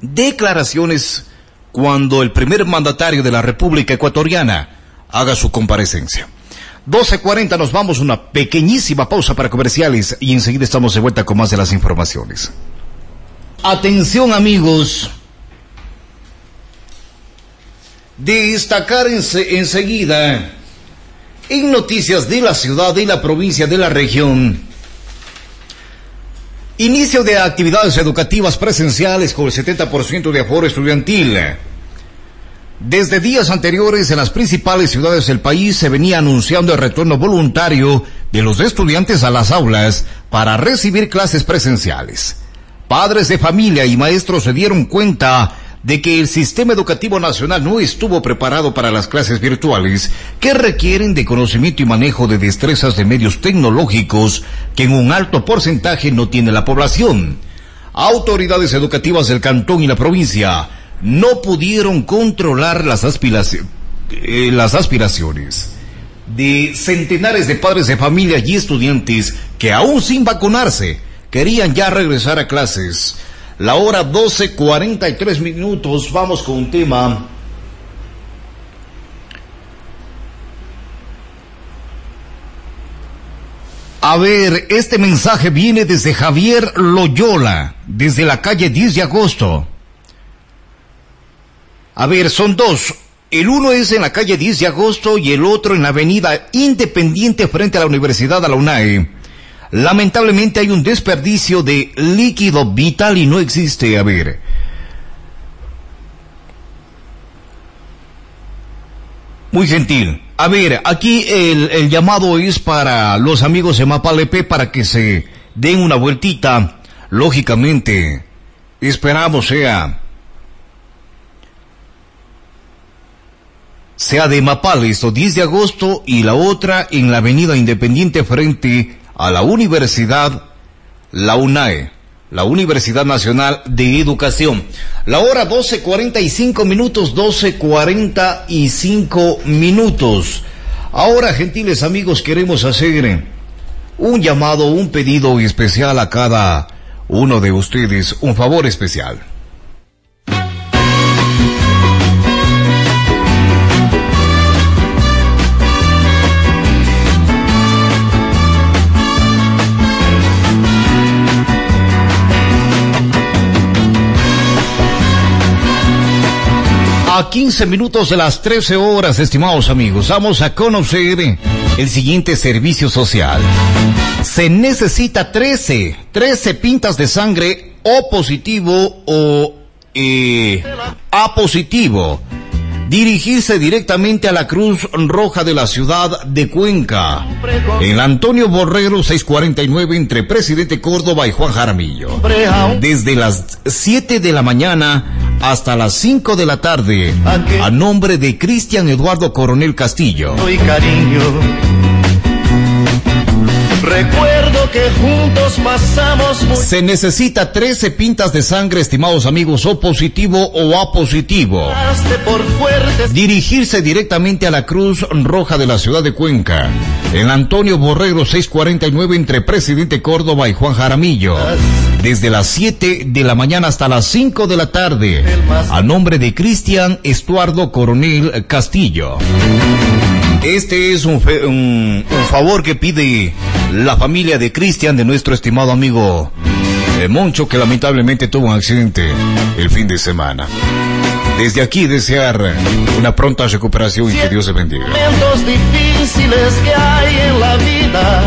declaraciones cuando el primer mandatario de la República Ecuatoriana haga su comparecencia. 12.40 nos vamos una pequeñísima pausa para comerciales y enseguida estamos de vuelta con más de las informaciones. Atención amigos. Destacar enseguida en noticias de la ciudad, de la provincia, de la región. Inicio de actividades educativas presenciales con el 70% de aforo estudiantil. Desde días anteriores en las principales ciudades del país se venía anunciando el retorno voluntario de los estudiantes a las aulas para recibir clases presenciales. Padres de familia y maestros se dieron cuenta de que el sistema educativo nacional no estuvo preparado para las clases virtuales que requieren de conocimiento y manejo de destrezas de medios tecnológicos que en un alto porcentaje no tiene la población. Autoridades educativas del cantón y la provincia no pudieron controlar las, eh, las aspiraciones de centenares de padres de familia y estudiantes que aún sin vacunarse querían ya regresar a clases. La hora 12.43 minutos, vamos con un tema. A ver, este mensaje viene desde Javier Loyola, desde la calle 10 de agosto. A ver, son dos. El uno es en la calle 10 de agosto y el otro en la avenida Independiente frente a la Universidad de la UNAE. Lamentablemente hay un desperdicio de líquido vital y no existe. A ver. Muy gentil. A ver, aquí el, el llamado es para los amigos de Mapalepe para que se den una vueltita. Lógicamente, esperamos sea sea de Mapales, o 10 de agosto, y la otra en la Avenida Independiente frente a la Universidad, la UNAE, la Universidad Nacional de Educación. La hora 12.45 minutos, 12.45 minutos. Ahora, gentiles amigos, queremos hacer un llamado, un pedido especial a cada uno de ustedes, un favor especial. A 15 minutos de las 13 horas, estimados amigos, vamos a conocer el siguiente servicio social. Se necesita 13, 13 pintas de sangre O positivo o eh, A positivo. Dirigirse directamente a la Cruz Roja de la ciudad de Cuenca. En Antonio Borrero 649 entre Presidente Córdoba y Juan Jaramillo. Desde las 7 de la mañana hasta las 5 de la tarde. A nombre de Cristian Eduardo Coronel Castillo. cariño Recuerdo que juntos pasamos Se necesita 13 pintas de sangre, estimados amigos, O positivo o A positivo. Dirigirse directamente a la Cruz Roja de la ciudad de Cuenca. En Antonio Borrego 649 entre Presidente Córdoba y Juan Jaramillo. Desde las 7 de la mañana hasta las 5 de la tarde. A nombre de Cristian Estuardo Coronel Castillo. Este es un, un, favor que pide la familia de Cristian, de nuestro estimado amigo eh, Moncho, que lamentablemente tuvo un accidente el fin de semana. Desde aquí desear una pronta recuperación y que Dios se bendiga. difíciles que hay en la vida.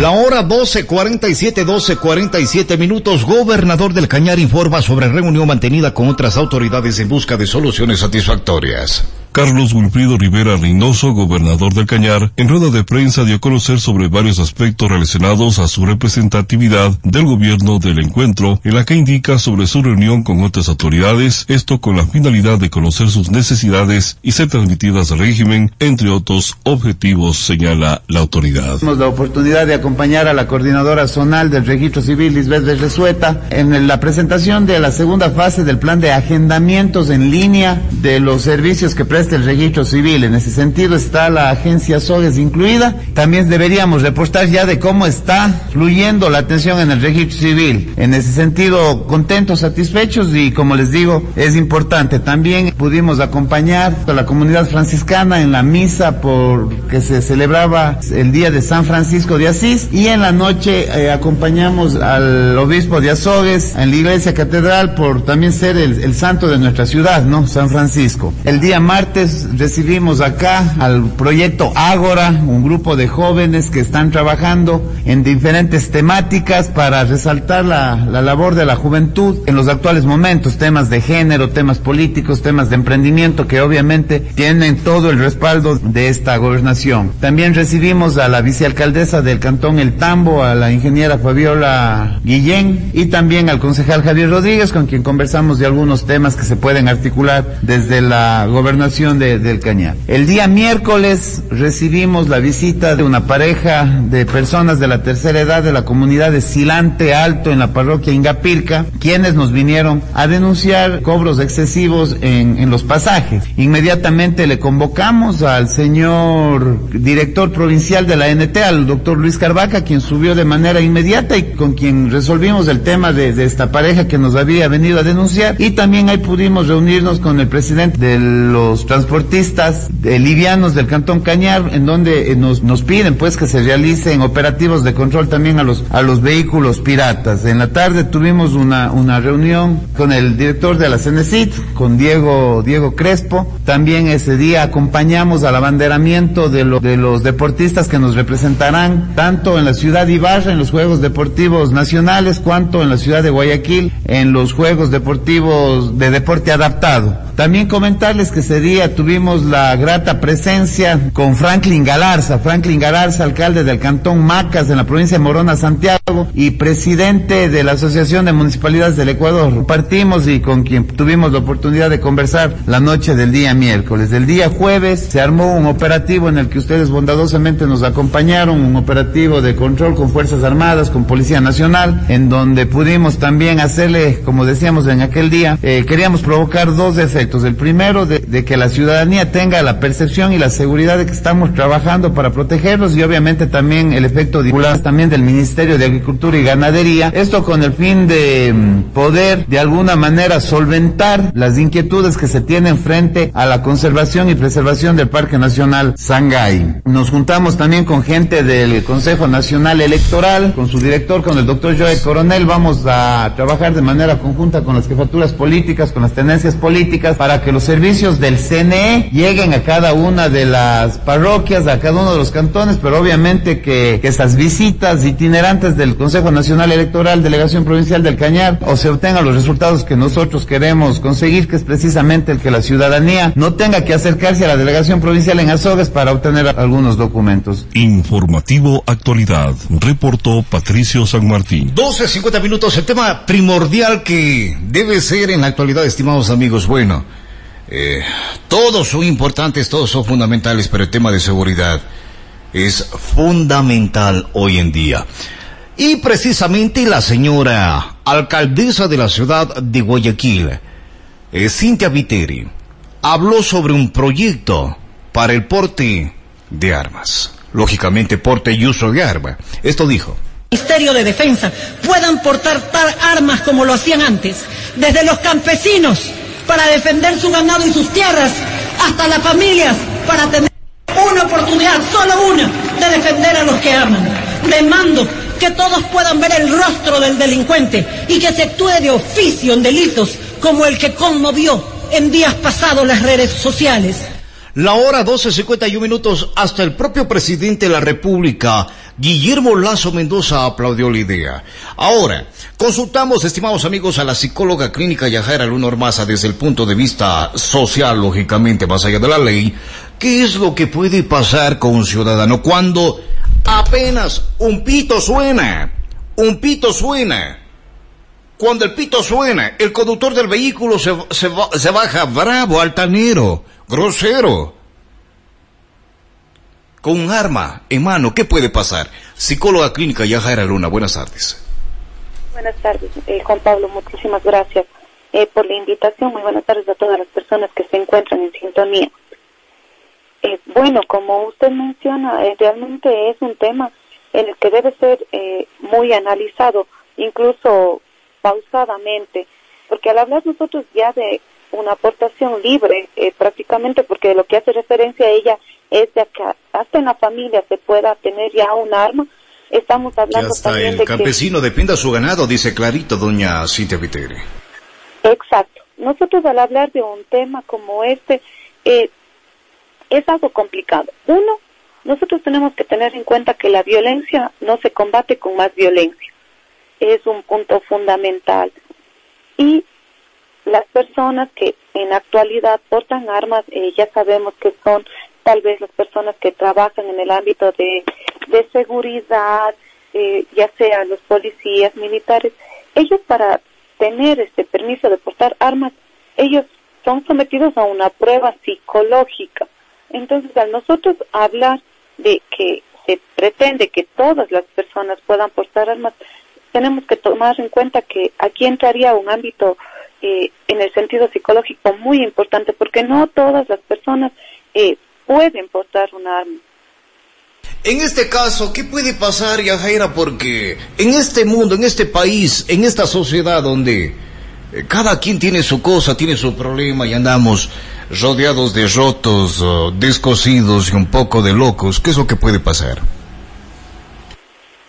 La hora 12.47, 12.47 minutos. Gobernador del Cañar informa sobre reunión mantenida con otras autoridades en busca de soluciones satisfactorias. Carlos Wilfrido Rivera Reynoso, gobernador del Cañar, en rueda de prensa dio a conocer sobre varios aspectos relacionados a su representatividad del gobierno del encuentro, en la que indica sobre su reunión con otras autoridades, esto con la finalidad de conocer sus necesidades y ser transmitidas al régimen, entre otros objetivos, señala la autoridad. Tenemos la oportunidad de acompañar a la coordinadora zonal del registro civil, Lisbeth Resueta, en la presentación de la segunda fase del plan de agendamientos en línea de los servicios que el registro civil. En ese sentido está la agencia SOGES incluida. También deberíamos reportar ya de cómo está fluyendo la atención en el registro civil. En ese sentido, contentos, satisfechos y como les digo, es importante. También pudimos acompañar a la comunidad franciscana en la misa por que se celebraba el día de San Francisco de Asís y en la noche eh, acompañamos al obispo de Azogues en la iglesia catedral por también ser el, el santo de nuestra ciudad, ¿no? San Francisco. El día martes recibimos acá al proyecto Ágora, un grupo de jóvenes que están trabajando en diferentes temáticas para resaltar la, la labor de la juventud en los actuales momentos, temas de género, temas políticos, temas de emprendimiento que obviamente tienen todo el respaldo de esta gobernación. También recibimos a la vicealcaldesa del Cantón El Tambo, a la ingeniera Fabiola Guillén y también al concejal Javier Rodríguez, con quien conversamos de algunos temas que se pueden articular desde la gobernación del Cañar. El día miércoles recibimos la visita de una pareja de personas de la tercera edad de la comunidad de Silante Alto en la parroquia Ingapirca, quienes nos vinieron a denunciar cobros excesivos en, los pasajes. Inmediatamente le convocamos al señor director provincial de la NT, al doctor Luis Carvaca, quien subió de manera inmediata y con quien resolvimos el tema de, de esta pareja que nos había venido a denunciar. Y también ahí pudimos reunirnos con el presidente de los transportistas livianos del Cantón Cañar, en donde eh, nos, nos piden pues que se realicen operativos de control también a los, a los vehículos piratas. En la tarde tuvimos una, una reunión con el director de la CENESIT, con Diego, Diego Crespo. También ese día acompañamos al abanderamiento de, de los deportistas que nos representarán tanto en la ciudad de Ibarra, en los Juegos Deportivos Nacionales, cuanto en la ciudad de Guayaquil, en los Juegos Deportivos de Deporte Adaptado. También comentarles que ese día tuvimos la grata presencia con Franklin Galarza, Franklin Galarza, alcalde del Cantón Macas en la provincia de Morona, Santiago, y presidente de la Asociación de Municipalidades del Ecuador. Partimos y con quien tuvimos la oportunidad de conversar la noche del día miércoles. Del día jueves se armó un operativo en el que ustedes bondadosamente nos acompañaron, un operativo de control con Fuerzas Armadas, con Policía Nacional, en donde pudimos también hacerle, como decíamos en aquel día, eh, queríamos provocar dos efectos el primero, de, que la ciudadanía tenga la percepción y la seguridad de que estamos trabajando para protegerlos y obviamente también el efecto también del Ministerio de Agricultura y Ganadería. Esto con el fin de mm, poder de alguna manera solventar las inquietudes que se tienen frente a la conservación y preservación del Parque Nacional Sangay. Nos juntamos también con gente del Consejo Nacional Electoral, con su director, con el doctor Joe Coronel. Vamos a trabajar de manera conjunta con las jefaturas políticas, con las tendencias políticas para que los servicios del CNE lleguen a cada una de las parroquias, a cada uno de los cantones, pero obviamente que, que estas visitas itinerantes del Consejo Nacional Electoral, Delegación Provincial del Cañar, o se obtengan los resultados que nosotros queremos conseguir, que es precisamente el que la ciudadanía no tenga que acercarse a la Delegación Provincial en Azogues para obtener algunos documentos. Informativo Actualidad, reportó Patricio San Martín. 12.50 minutos, el tema primordial que debe ser en la actualidad, estimados amigos, bueno, eh, todos son importantes, todos son fundamentales, pero el tema de seguridad es fundamental hoy en día. Y precisamente la señora alcaldesa de la ciudad de Guayaquil, eh, Cintia Viteri, habló sobre un proyecto para el porte de armas. Lógicamente, porte y uso de armas. Esto dijo. Ministerio de Defensa puedan portar armas como lo hacían antes, desde los campesinos para defender su ganado y sus tierras, hasta las familias para tener una oportunidad, solo una, de defender a los que aman. Demando que todos puedan ver el rostro del delincuente y que se actúe de oficio en delitos como el que conmovió en días pasados las redes sociales. La hora 12.51 minutos, hasta el propio presidente de la República, Guillermo Lazo Mendoza, aplaudió la idea. Ahora, consultamos, estimados amigos, a la psicóloga clínica Yajaira Luna Maza desde el punto de vista social, lógicamente, más allá de la ley, ¿qué es lo que puede pasar con un ciudadano cuando apenas un pito suena? Un pito suena. Cuando el pito suena, el conductor del vehículo se, se baja bravo, altanero grosero, con un arma en mano, ¿qué puede pasar? Psicóloga clínica Yajaira Luna, buenas tardes. Buenas tardes, eh, Juan Pablo, muchísimas gracias eh, por la invitación. Muy buenas tardes a todas las personas que se encuentran en sintonía. Eh, bueno, como usted menciona, eh, realmente es un tema en el que debe ser eh, muy analizado, incluso pausadamente, porque al hablar nosotros ya de una aportación libre eh, prácticamente porque lo que hace referencia a ella es de que hasta en la familia se pueda tener ya un arma. Estamos hablando hasta también el campesino dependa su ganado, dice clarito doña Cintia Vitere. Exacto. Nosotros al hablar de un tema como este eh, es algo complicado. Uno, nosotros tenemos que tener en cuenta que la violencia no se combate con más violencia. Es un punto fundamental. Y las personas que en actualidad portan armas, eh, ya sabemos que son tal vez las personas que trabajan en el ámbito de, seguridad, eh, ya sea los policías, militares, ellos para tener este permiso de portar armas, ellos son sometidos a una prueba psicológica. Entonces, al nosotros hablar de que se pretende que todas las personas puedan portar armas, tenemos que tomar en cuenta que aquí entraría un ámbito eh, en el sentido psicológico muy importante porque no todas las personas eh, pueden portar un arma. En este caso, ¿qué puede pasar, Yajaira? Porque en este mundo, en este país, en esta sociedad donde eh, cada quien tiene su cosa, tiene su problema y andamos rodeados de rotos, descosidos y un poco de locos, ¿qué es lo que puede pasar?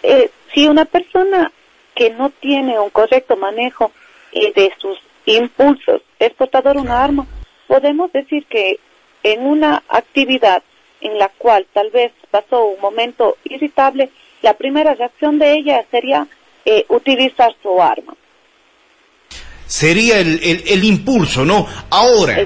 Eh, si una persona que no tiene un correcto manejo eh, de sus impulsos, es portador de una arma, podemos decir que en una actividad en la cual tal vez pasó un momento irritable, la primera reacción de ella sería eh, utilizar su arma. Sería el, el, el impulso, ¿no? Ahora,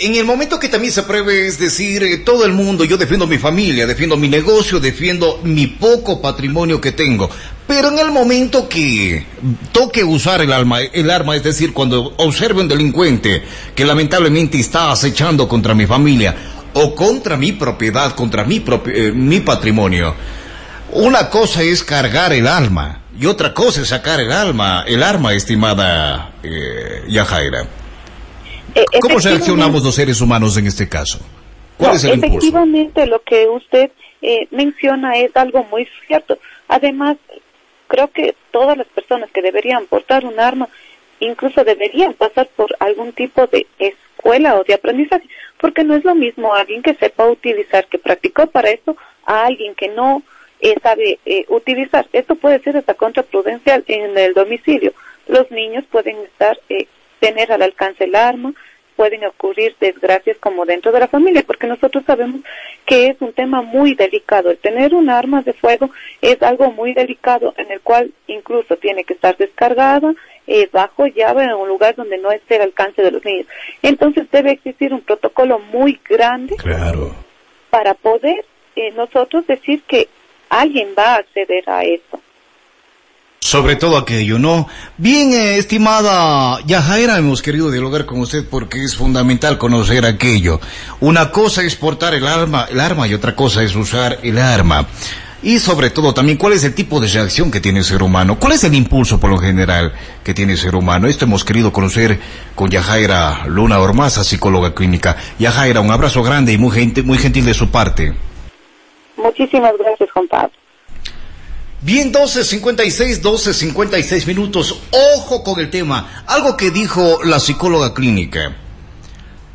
en el momento que también se apruebe, es decir, eh, todo el mundo, yo defiendo mi familia, defiendo mi negocio, defiendo mi poco patrimonio que tengo, pero en el momento que toque usar el arma, el arma, es decir, cuando observe un delincuente que lamentablemente está acechando contra mi familia o contra mi propiedad, contra mi, eh, mi patrimonio, una cosa es cargar el arma y otra cosa es sacar el alma, el arma, estimada eh, Yajaira. Eh, ¿Cómo reaccionamos los seres humanos en este caso? ¿Cuál no, es el impulso? Efectivamente, lo que usted eh, menciona es algo muy cierto. Además, creo que todas las personas que deberían portar un arma, incluso deberían pasar por algún tipo de escuela o de aprendizaje, porque no es lo mismo alguien que sepa utilizar, que practicó para eso, a alguien que no eh, sabe eh, utilizar. Esto puede ser hasta contraprudencial en el domicilio. Los niños pueden estar, eh, tener al alcance el arma pueden ocurrir desgracias como dentro de la familia, porque nosotros sabemos que es un tema muy delicado. El tener un arma de fuego es algo muy delicado en el cual incluso tiene que estar descargada eh, bajo llave en un lugar donde no esté al alcance de los niños. Entonces debe existir un protocolo muy grande para poder eh, nosotros decir que alguien va a acceder a esto. Sobre todo aquello, ¿no? Bien, eh, estimada Yajaira, hemos querido dialogar con usted porque es fundamental conocer aquello. Una cosa es portar el arma, el arma y otra cosa es usar el arma. Y sobre todo también, ¿cuál es el tipo de reacción que tiene el ser humano? ¿Cuál es el impulso por lo general que tiene el ser humano? Esto hemos querido conocer con Yajaira Luna Ormaza, psicóloga clínica. Yajaira, un abrazo grande y muy, gente, muy gentil de su parte. Muchísimas gracias, Pablo. Bien, 12.56, 12.56 minutos. Ojo con el tema. Algo que dijo la psicóloga clínica.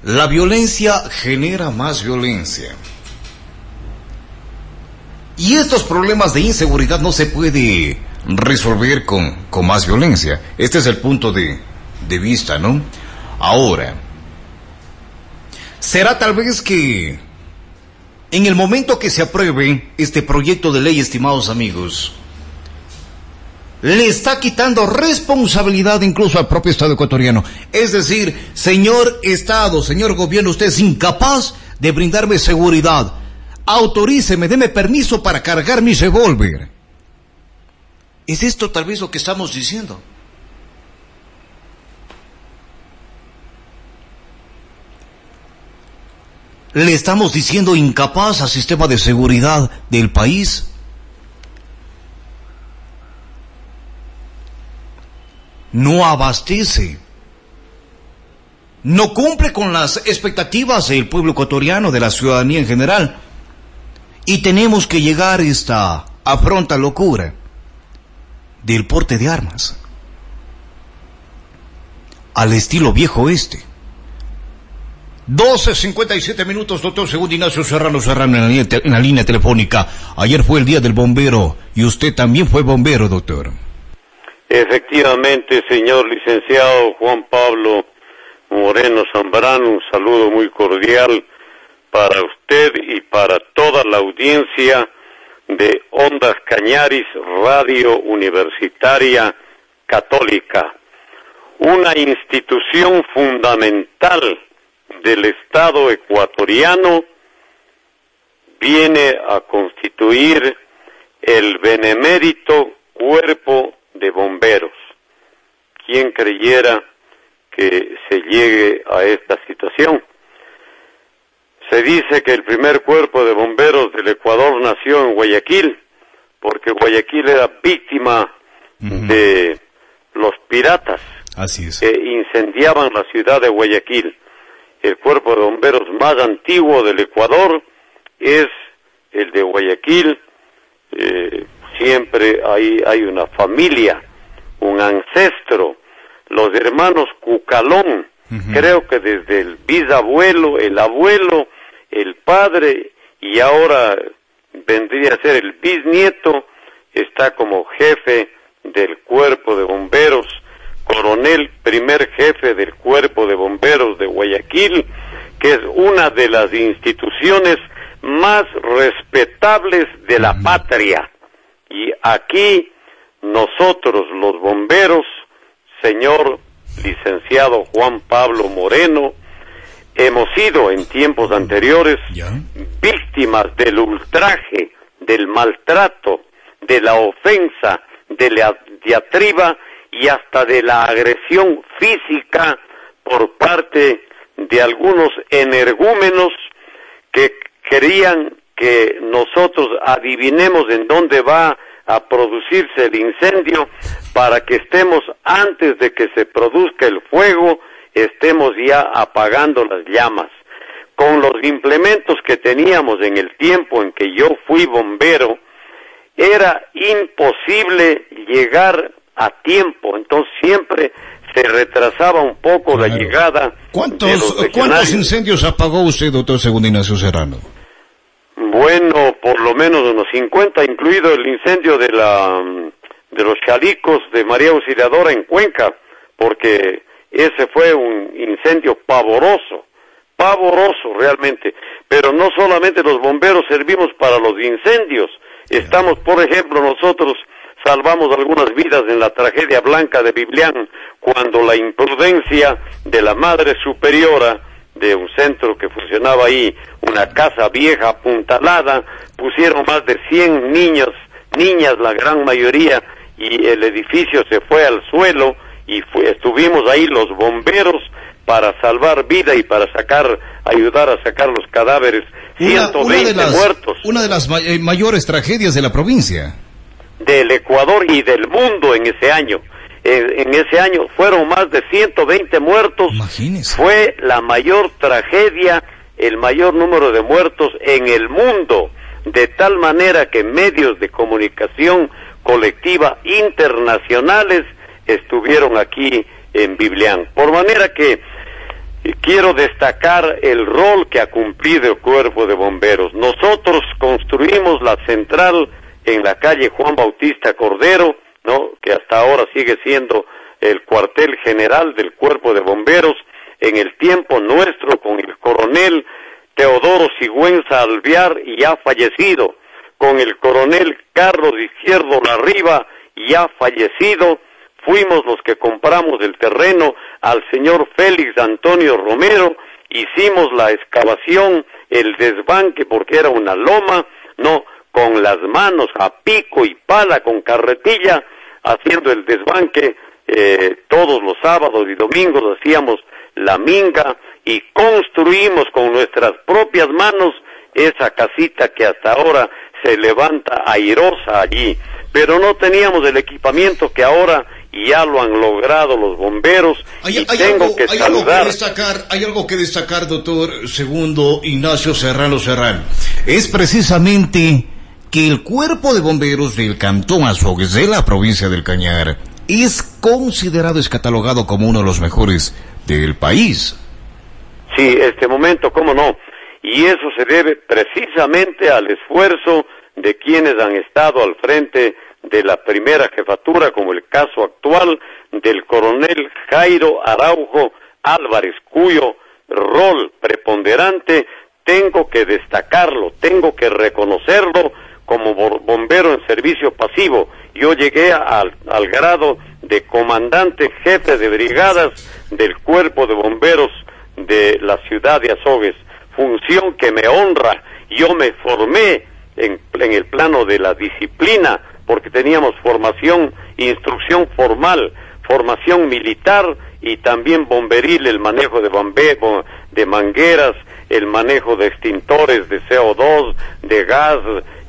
La violencia genera más violencia. Y estos problemas de inseguridad no se puede resolver con, con más violencia. Este es el punto de, de vista, ¿no? Ahora, será tal vez que en el momento que se apruebe este proyecto de ley, estimados amigos, le está quitando responsabilidad incluso al propio Estado ecuatoriano. Es decir, señor Estado, señor gobierno, usted es incapaz de brindarme seguridad. Autoríceme, deme permiso para cargar mi revólver. ¿Es esto tal vez lo que estamos diciendo? ¿Le estamos diciendo incapaz al sistema de seguridad del país? No abastece. No cumple con las expectativas del pueblo ecuatoriano, de la ciudadanía en general. Y tenemos que llegar a esta afronta locura del porte de armas. Al estilo viejo este 12.57 minutos, doctor Segundo Ignacio Serrano Serrano en la, línea, en la línea telefónica. Ayer fue el día del bombero y usted también fue bombero, doctor. Efectivamente, señor licenciado Juan Pablo Moreno Zambrano, un saludo muy cordial para usted y para toda la audiencia de Ondas Cañaris, Radio Universitaria Católica, una institución fundamental del Estado ecuatoriano viene a constituir el benemérito cuerpo de bomberos. ¿Quién creyera que se llegue a esta situación? Se dice que el primer cuerpo de bomberos del Ecuador nació en Guayaquil, porque Guayaquil era víctima de los piratas que incendiaban la ciudad de Guayaquil el cuerpo de bomberos más antiguo del Ecuador es el de Guayaquil. Eh, siempre hay, hay una familia, un ancestro, los hermanos Cucalón, creo que desde el bisabuelo, el abuelo, el padre y ahora vendría a ser el bisnieto, está como jefe del cuerpo de bomberos coronel, primer jefe del cuerpo de bomberos de Guayaquil, que es una de las instituciones más respetables de la patria. Y aquí nosotros los bomberos, señor licenciado Juan Pablo Moreno, hemos sido en tiempos anteriores víctimas del ultraje, del maltrato, de la ofensa, de la diatriba y hasta de la agresión física por parte de algunos energúmenos que querían que nosotros adivinemos en dónde va a producirse el incendio para que estemos antes de que se produzca el fuego, estemos ya apagando las llamas. Con los implementos que teníamos en el tiempo en que yo fui bombero, era imposible llegar a tiempo, entonces siempre se retrasaba un poco la llegada. ¿Cuántos, ¿Cuántos incendios apagó usted, doctor Segundo Ignacio Serrano? Bueno, por lo menos unos 50, incluido el incendio de la de los chalicos de María Auxiliadora en Cuenca, porque ese fue un incendio pavoroso, pavoroso realmente. Pero no solamente los bomberos servimos para los incendios, estamos, por ejemplo, nosotros salvamos algunas vidas en la tragedia blanca de Biblián, cuando la imprudencia de la Madre Superiora de un centro que funcionaba ahí, una casa vieja apuntalada, pusieron más de 100 niños, niñas la gran mayoría, y el edificio se fue al suelo y estuvimos ahí los bomberos para salvar vida y para sacar, ayudar a sacar los cadáveres. 120 muertos. Una de las eh, mayores tragedias de la provincia. Del Ecuador y del mundo en ese año. En, ese año fueron más de 120 muertos. Fue la mayor tragedia, el mayor número de muertos en el mundo. De tal manera que medios de comunicación colectiva internacionales estuvieron aquí en Biblián. Por manera que quiero destacar el rol que ha cumplido el cuerpo de bomberos. Nosotros construimos la central en la calle Juan Bautista Cordero, ¿no? que hasta ahora sigue siendo el cuartel general del cuerpo de bomberos, en el tiempo nuestro con el coronel Teodoro Sigüenza Alviar, ya fallecido, con el coronel Carlos Izquierdo Larriba, ya fallecido, fuimos los que compramos el terreno al señor Félix Antonio Romero, hicimos la excavación, el desbanque porque era una loma, no, con las manos a pico y pala, con carretilla, haciendo el desbanque eh, todos los sábados y domingos hacíamos la minga y construimos con nuestras propias manos esa casita que hasta ahora se levanta airosa allí. Pero no teníamos el equipamiento que ahora ya lo han logrado los bomberos y tengo que saludar. destacar, hay algo que destacar, doctor segundo Ignacio Serrano Serrano. Es precisamente que el cuerpo de bomberos del Cantón Azogues de la provincia del Cañar es considerado, es catalogado como uno de los mejores del país. Sí, este momento, cómo no. Y eso se debe precisamente al esfuerzo de quienes han estado al frente de la primera jefatura, como el caso actual del coronel Jairo Araujo Álvarez, cuyo rol preponderante tengo que destacarlo, tengo que reconocerlo servicio pasivo. Yo llegué al, al grado de comandante jefe de brigadas del cuerpo de bomberos de la ciudad de Azogues, función que me honra. Yo me formé en, en el plano de la disciplina, porque teníamos formación, instrucción formal, formación militar y también bomberil, el manejo de, mangueras, el manejo de extintores de CO2, de gas,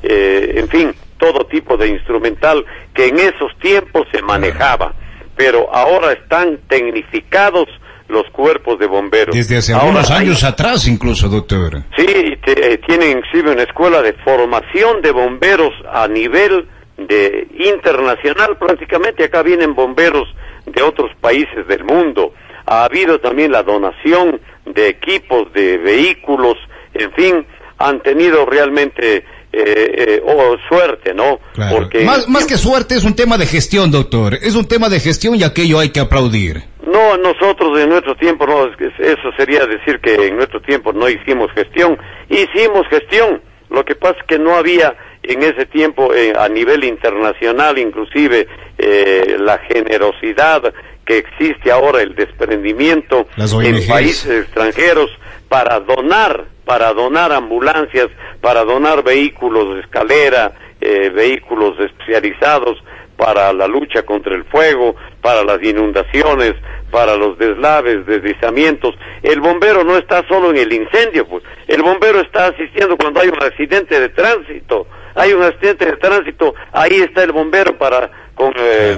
eh, en fin, todo tipo de instrumental que en esos tiempos se manejaba, pero ahora están tecnificados los cuerpos de bomberos. Desde hace algunos años atrás incluso, doctor. Sí, eh, tienen inclusive una escuela de formación de bomberos a nivel de internacional prácticamente. Acá vienen bomberos de otros países del mundo. Ha habido también la donación de equipos, de vehículos, en fin, han tenido realmente eh, eh, oh, suerte, ¿no? Porque más, más que suerte es un tema de gestión, doctor. Es un tema de gestión y aquello hay que aplaudir. No, nosotros en nuestro tiempo, no, eso sería decir que en nuestro tiempo no hicimos gestión. Hicimos gestión. Lo que pasa es que no había en ese tiempo eh, a nivel internacional inclusive eh, la generosidad que existe ahora, el desprendimiento en países extranjeros para donar, para donar ambulancias, para donar vehículos de escalera, eh, vehículos especializados para la lucha contra el fuego, para las inundaciones, para los deslaves, deslizamientos. El bombero no está solo en el incendio, pues. El bombero está asistiendo cuando hay un accidente de tránsito. Hay un accidente de tránsito, ahí está el bombero para con eh,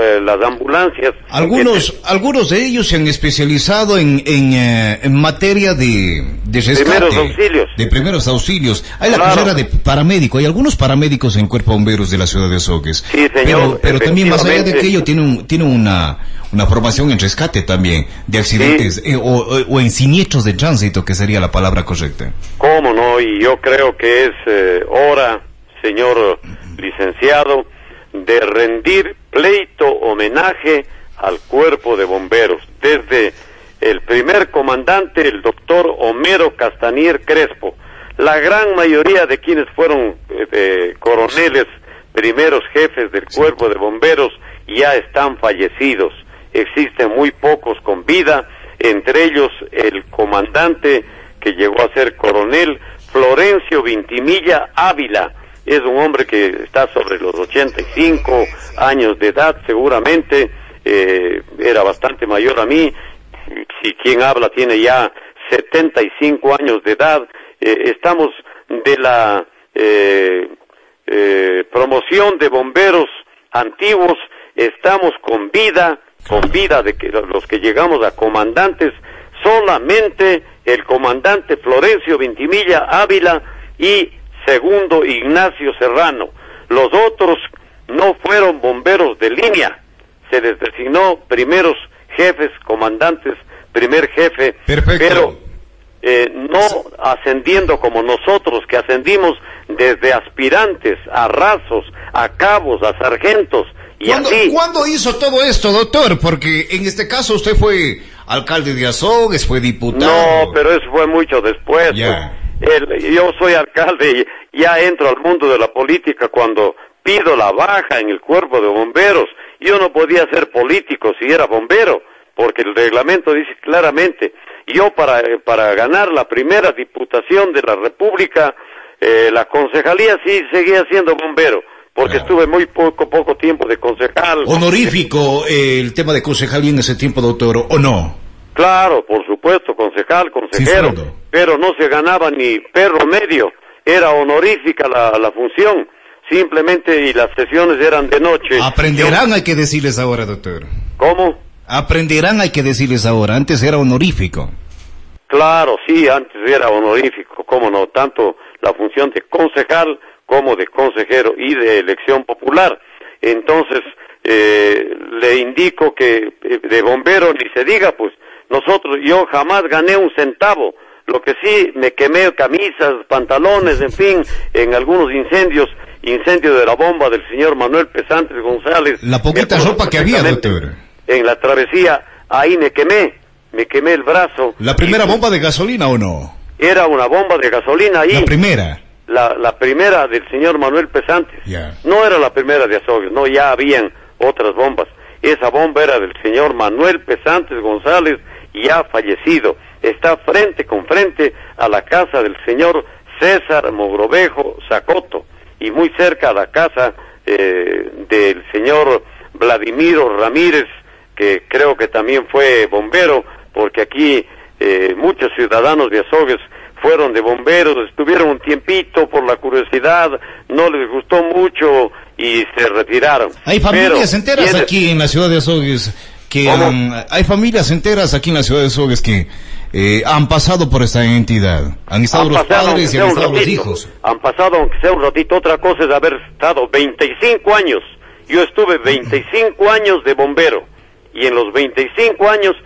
eh, las ambulancias. Algunos, algunos de ellos se han especializado en, en, eh, en materia de, de Primeros auxilios. De primeros auxilios. Hay la carrera de paramédico. Hay algunos paramédicos en Cuerpo Bomberos de la ciudad de Azogues. Sí, señor. Pero, pero también más allá de aquello tiene, un, tiene una, una formación en rescate también de accidentes o, o, en siniestros de tránsito, que sería la palabra correcta. ¿Cómo no? Y yo creo que es hora, señor licenciado, de rendir pleito homenaje al cuerpo de bomberos, desde el primer comandante, el doctor Homero Castanier Crespo, la gran mayoría de quienes fueron eh, coroneles, primeros jefes del cuerpo de bomberos, ya están fallecidos. Existen muy pocos con vida, entre ellos el comandante que llegó a ser coronel, Florencio Vintimilla Ávila. Es un hombre que está sobre los 85 años de edad, seguramente eh, era bastante mayor a mí. Si quien habla tiene ya 75 años de edad, eh, estamos de la eh, promoción de bomberos antiguos, estamos con vida, con vida de que los que llegamos a comandantes, solamente el comandante Florencio Vintimilla Ávila y segundo Ignacio Serrano. Los otros no fueron bomberos de línea, se les designó primeros jefes, comandantes, primer jefe, pero eh, no ascendiendo como nosotros, que ascendimos desde aspirantes a rasos, a cabos, a sargentos. Y ¿Cuándo, así. ¿Cuándo hizo todo esto, doctor? Porque en este caso usted fue alcalde de Azogues, fue diputado. No, pero eso fue mucho después. Ya. pues. El- yo soy alcalde y ya entro al mundo de la política cuando pido la baja en el cuerpo de bomberos. Yo no podía ser político si era bombero, porque el reglamento dice claramente, yo para, para ganar la primera diputación de la República, eh, la concejalía sí seguía siendo bombero, porque estuve muy poco, poco tiempo de concejal. Honorífico eh, el tema de concejalía en ese tiempo, doctor, ¿o no? Claro, por supuesto, concejal, consejero, pero no se ganaba ni perro medio, era honorífica la, la función, simplemente y las sesiones eran de noche. Aprenderán, hay que decirles ahora, doctor. ¿Cómo? Aprenderán, hay que decirles ahora. Antes era honorífico. Claro, sí, antes era honorífico, cómo no, tanto la función de concejal como de consejero y de elección popular. Entonces, eh, le indico que eh, de bombero ni se diga, pues nosotros, yo jamás gané un centavo. Lo que sí, me quemé camisas, pantalones, en fin, en algunos incendios, incendio de la bomba del señor Manuel Pesantes González. La poquita ropa que había, doctor. En la travesía, ahí me quemé, me quemé el brazo. ¿La primera bomba de gasolina o no? Era una bomba de gasolina ahí. La primera. La, la primera del señor Manuel Pesantes. Ya. No era la primera de Azogues, no, ya habían otras bombas. Esa bomba era del señor Manuel Pesantes González, ya fallecido. Está frente con frente a la casa del señor César Mogrovejo Zacoto y muy cerca a la casa eh, del señor Vladimiro Ramírez, que creo que también fue bombero, porque aquí eh, muchos ciudadanos de Azogues fueron de bomberos, estuvieron un tiempito por la curiosidad, no les gustó mucho y se retiraron. Hay familias Pero, enteras aquí en la ciudad de Azogues que hay familias enteras aquí en la ciudad de Azogues que eh, han pasado por esta entidad. Han estado Han los padres y han estado los ratito. hijos. Han pasado, aunque sea un ratito, otra cosa es haber estado 25 años. Yo estuve 25 años de bombero y en los 25 años,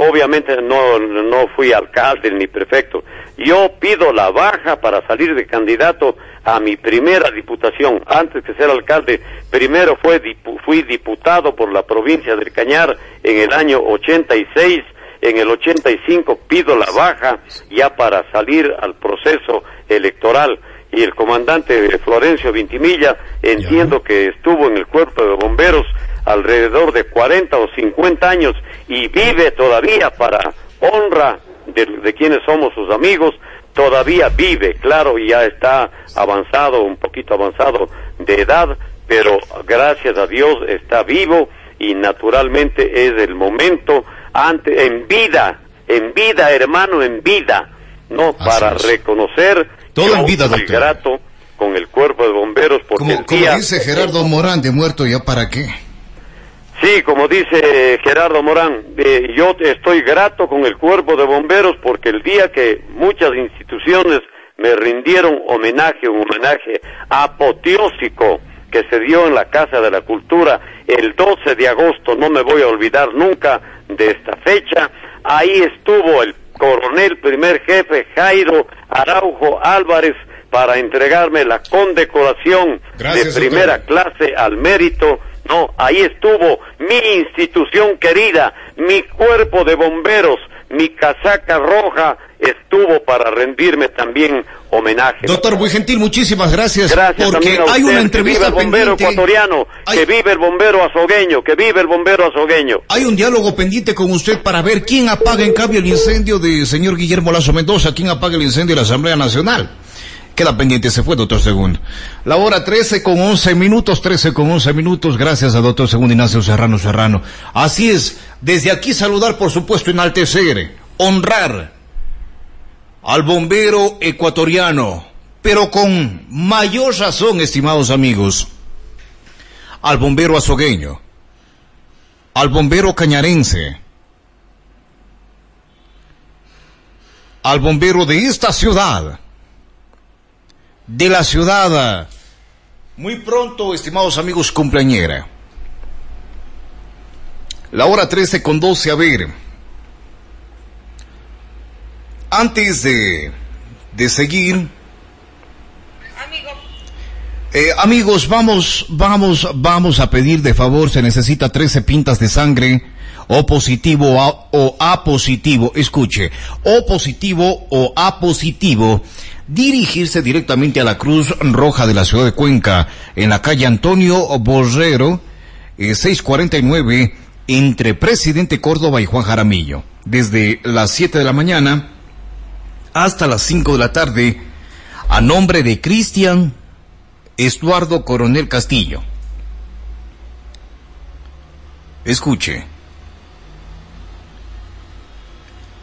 obviamente no, no fui alcalde ni prefecto. Yo pido la baja para salir de candidato a mi primera diputación. Antes que ser alcalde, primero fue dipu- fui diputado por la provincia del Cañar en el año 86 en el 85 pido la baja ya para salir al proceso electoral y el comandante Florencio Vintimilla entiendo que estuvo en el cuerpo de bomberos alrededor de 40 o 50 años y vive todavía para honra de, de quienes somos sus amigos, todavía vive, claro, y ya está avanzado, un poquito avanzado de edad, pero gracias a Dios está vivo y naturalmente es el momento ante, en vida, en vida, hermano, en vida, no para reconocer Todo en vida, doctor. grato con el cuerpo de bomberos porque Como, el como dice Gerardo Morán, de muerto ya para qué. Sí, como dice Gerardo Morán, eh, yo estoy grato con el cuerpo de bomberos porque el día que muchas instituciones me rindieron homenaje, un homenaje apoteósico que se dio en la Casa de la Cultura el 12 de agosto, no me voy a olvidar nunca de esta fecha, ahí estuvo el coronel primer jefe Jairo Araujo Álvarez para entregarme la condecoración Gracias, de primera clase al mérito No, ahí estuvo mi institución querida, mi cuerpo de bomberos, mi casaca roja estuvo para rendirme también homenaje. Doctor muy gentil, muchísimas gracias. Gracias porque también a hay usted, una entrevista que vive el bombero pendiente. ecuatoriano, que vive el bombero azogueño, que vive el bombero azogueño. Hay un diálogo pendiente con usted para ver quién apaga en cambio el incendio de señor Guillermo Lazo Mendoza, quién apaga el incendio de la Asamblea Nacional. Queda pendiente, se fue, doctor Segundo. La hora 13 con 11 minutos, 13 con 11 minutos, gracias a doctor Segundo Ignacio Serrano Serrano. Así es, desde aquí saludar, por supuesto, enaltecer, honrar al bombero ecuatoriano, pero con mayor razón, estimados amigos, al bombero azogueño, al bombero cañarense, al bombero de esta ciudad, de la ciudad, muy pronto, estimados amigos, cumpleañera. La hora 13 con 12, a ver. Antes de, de seguir, eh, amigos, vamos, vamos, vamos a pedir de favor, se necesita 13 pintas de sangre, o positivo a- o A positivo, escuche, O positivo o A positivo, dirigirse directamente a la Cruz Roja de la ciudad de Cuenca, en la calle Antonio Borrero, eh, 649, entre Presidente Córdoba y Juan Jaramillo, desde las 7 de la mañana hasta las 5 de la tarde, a nombre de Cristian Estuardo Coronel Castillo. Escuche.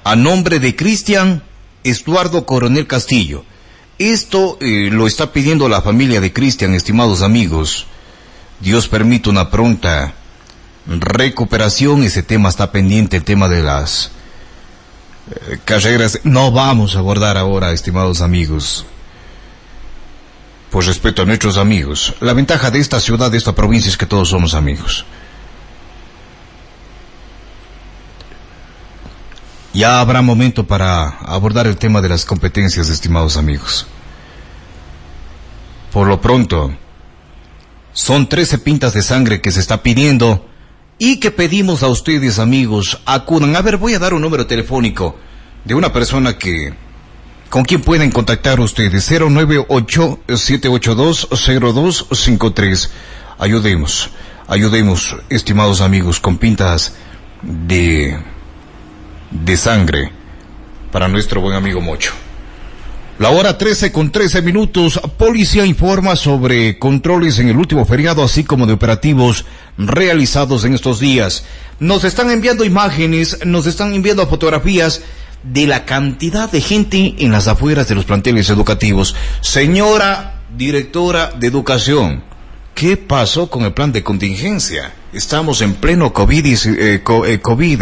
A nombre de Cristian Estuardo Coronel Castillo. Esto eh, lo está pidiendo la familia de Cristian, estimados amigos. Dios permite una pronta recuperación. Ese tema está pendiente, el tema de las eh, carreras. No vamos a abordar ahora, estimados amigos. Por respeto a nuestros amigos. La ventaja de esta ciudad, de esta provincia, es que todos somos amigos. Ya habrá momento para abordar el tema de las competencias, estimados amigos. Por lo pronto, son 13 pintas de sangre que se está pidiendo y que pedimos a ustedes, amigos, acudan. A ver, voy a dar un número telefónico de una persona que, con quien pueden contactar ustedes. 098-782-0253. Ayudemos, ayudemos, estimados amigos, con pintas de de sangre para nuestro buen amigo Mocho. La hora 13 con 13 minutos, policía informa sobre controles en el último feriado, así como de operativos realizados en estos días. Nos están enviando imágenes, nos están enviando fotografías de la cantidad de gente en las afueras de los planteles educativos. Señora directora de educación, ¿qué pasó con el plan de contingencia? Estamos en pleno COVID, eh, eh, COVID.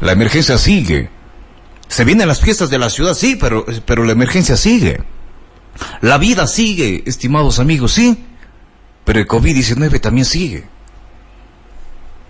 La emergencia sigue. Se vienen las fiestas de la ciudad, sí, pero, pero la emergencia sigue. La vida sigue, estimados amigos, sí. Pero el COVID-19 también sigue.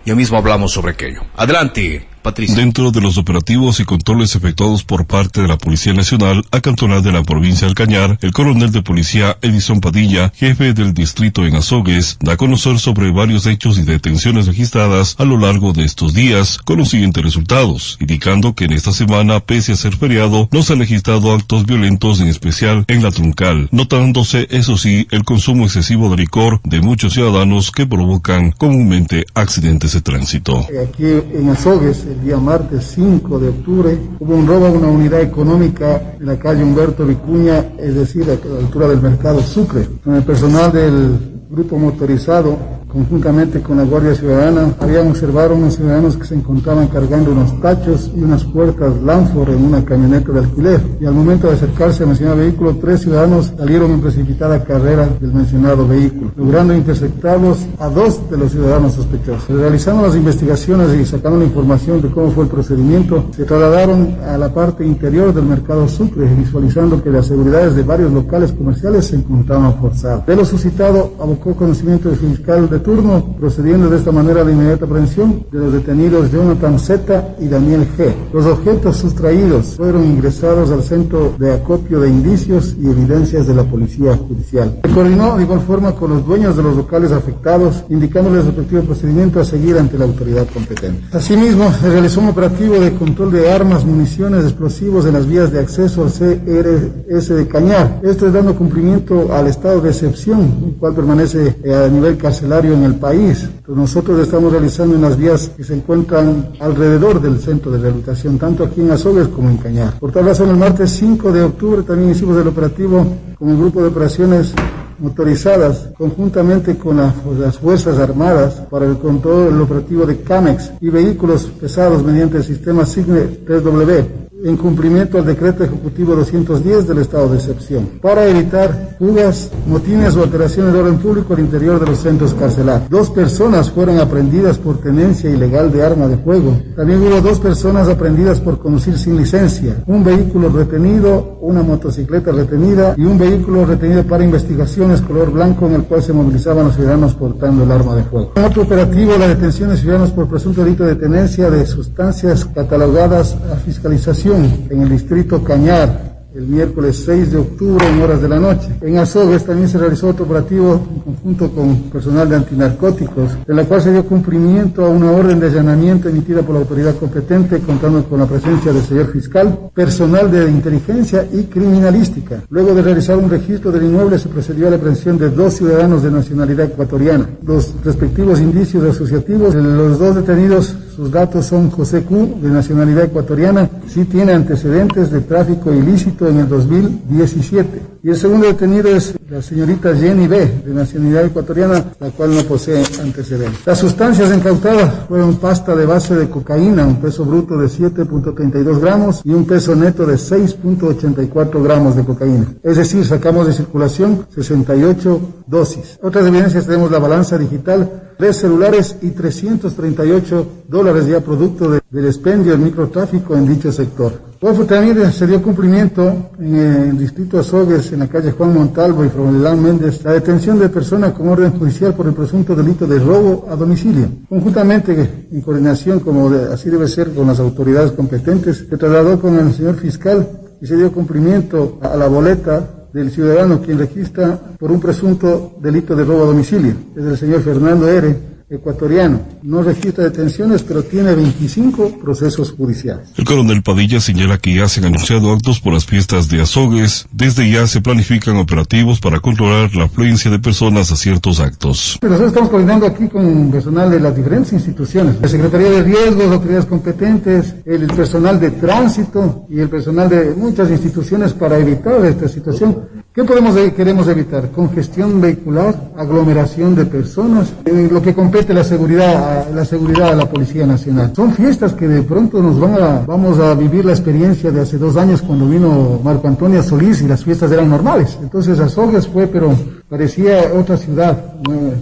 Ya mismo hablamos sobre aquello. Adelante, Patricia. Dentro de los operativos y controles efectuados por parte de la Policía Nacional a cantonal de la provincia del Cañar, el coronel de policía Edison Padilla, jefe del distrito en Azogues, da a conocer sobre varios hechos y detenciones registradas a lo largo de estos días, con los siguientes resultados, indicando que en esta semana, pese a ser feriado, no se han registrado actos violentos, en especial en la truncal, notándose, eso sí, el consumo excesivo de licor de muchos ciudadanos que provocan comúnmente accidentes de tránsito. Aquí en Azogues, el día martes 5 de octubre, hubo un robo a una unidad económica en la calle Humberto Vicuña, es decir, a la altura del mercado Sucre. Con el personal del grupo motorizado, conjuntamente con la Guardia Ciudadana, habían observado unos ciudadanos que se encontraban cargando unos tachos y unas puertas Lanford en una camioneta de alquiler. Y al momento de acercarse al mencionado vehículo, tres ciudadanos salieron en precipitada carrera del mencionado vehículo, logrando interceptarlos a dos de los ciudadanos sospechosos. Realizando las investigaciones y sacando la información de cómo fue el procedimiento, se trasladaron a la parte interior del mercado Sucre, visualizando que las seguridades de varios locales comerciales se encontraban forzadas. De lo suscitado, abocó conocimiento del fiscal de turno, procediendo de esta manera a la inmediata aprehensión de los detenidos Jonathan Z y Daniel G. Los objetos sustraídos fueron ingresados al centro de acopio de indicios y evidencias de la Policía Judicial. Se coordinó de igual forma con los dueños de los locales afectados, indicándoles el respectivo procedimiento a seguir ante la autoridad competente. Asimismo, se realizó un operativo de control de armas, municiones, explosivos en las vías de acceso al CRS de Cañar. Esto es dando cumplimiento al estado de excepción, el cual permanece eh, a nivel carcelario en el país. Entonces, nosotros estamos realizando en las vías que se encuentran alrededor del centro de rehabilitación, tanto aquí en Azogues como en Cañar. Por tal razón, el martes 5 de octubre también hicimos el operativo con el grupo de operaciones motorizadas conjuntamente con la, las Fuerzas Armadas para el control del operativo de CAMEX y vehículos pesados mediante el sistema SIGNE 3W en cumplimiento al decreto ejecutivo 210 del estado de excepción, para evitar fugas, motines o alteraciones de orden público al interior de los centros carcelarios. Dos personas fueron aprendidas por tenencia ilegal de arma de fuego. También hubo dos personas aprendidas por conducir sin licencia, un vehículo retenido, una motocicleta retenida y un vehículo retenido para investigaciones color blanco en el cual se movilizaban los ciudadanos portando el arma de fuego. En otro operativo, la detención de ciudadanos por presunto delito de tenencia de sustancias catalogadas a fiscalización en el distrito Cañar el miércoles 6 de octubre en horas de la noche. En Azogues también se realizó otro operativo en conjunto con personal de antinarcóticos, en la cual se dio cumplimiento a una orden de allanamiento emitida por la autoridad competente, contando con la presencia del señor fiscal, personal de inteligencia y criminalística. Luego de realizar un registro del inmueble, se procedió a la aprehensión de dos ciudadanos de nacionalidad ecuatoriana. Los respectivos indicios asociativos, los dos detenidos sus datos son José Q, de nacionalidad ecuatoriana, sí tiene antecedentes de tráfico ilícito en el 2017. Y el segundo detenido es la señorita Jenny B, de nacionalidad ecuatoriana, la cual no posee antecedentes. Las sustancias incautadas fueron pasta de base de cocaína, un peso bruto de 7.32 gramos y un peso neto de 6.84 gramos de cocaína. Es decir, sacamos de circulación 68 dosis. Otras evidencias tenemos la balanza digital tres celulares y 338 dólares ya producto de, del expendio del microtráfico en dicho sector. Pues también se dio cumplimiento en el distrito Azogues, en la calle Juan Montalvo y Fromelán Méndez, la detención de persona con orden judicial por el presunto delito de robo a domicilio. Conjuntamente, en coordinación, como así debe ser, con las autoridades competentes, se trasladó con el señor fiscal y se dio cumplimiento a la boleta del ciudadano quien registra por un presunto delito de robo a domicilio. Es el señor Fernando R ecuatoriano. No registra detenciones, pero tiene 25 procesos judiciales. El coronel Padilla señala que ya se han anunciado actos por las fiestas de azogues. Desde ya se planifican operativos para controlar la afluencia de personas a ciertos actos. Nosotros estamos coordinando aquí con personal de las diferentes instituciones, la Secretaría de Riesgos, autoridades competentes, el personal de tránsito y el personal de muchas instituciones para evitar esta situación. ¿Qué podemos queremos evitar? Congestión vehicular, aglomeración de personas, eh, lo que compete la seguridad, la seguridad a la Policía Nacional. Son fiestas que de pronto nos van a, vamos a vivir la experiencia de hace dos años cuando vino Marco Antonio Solís y las fiestas eran normales. Entonces Azogues fue, pero parecía otra ciudad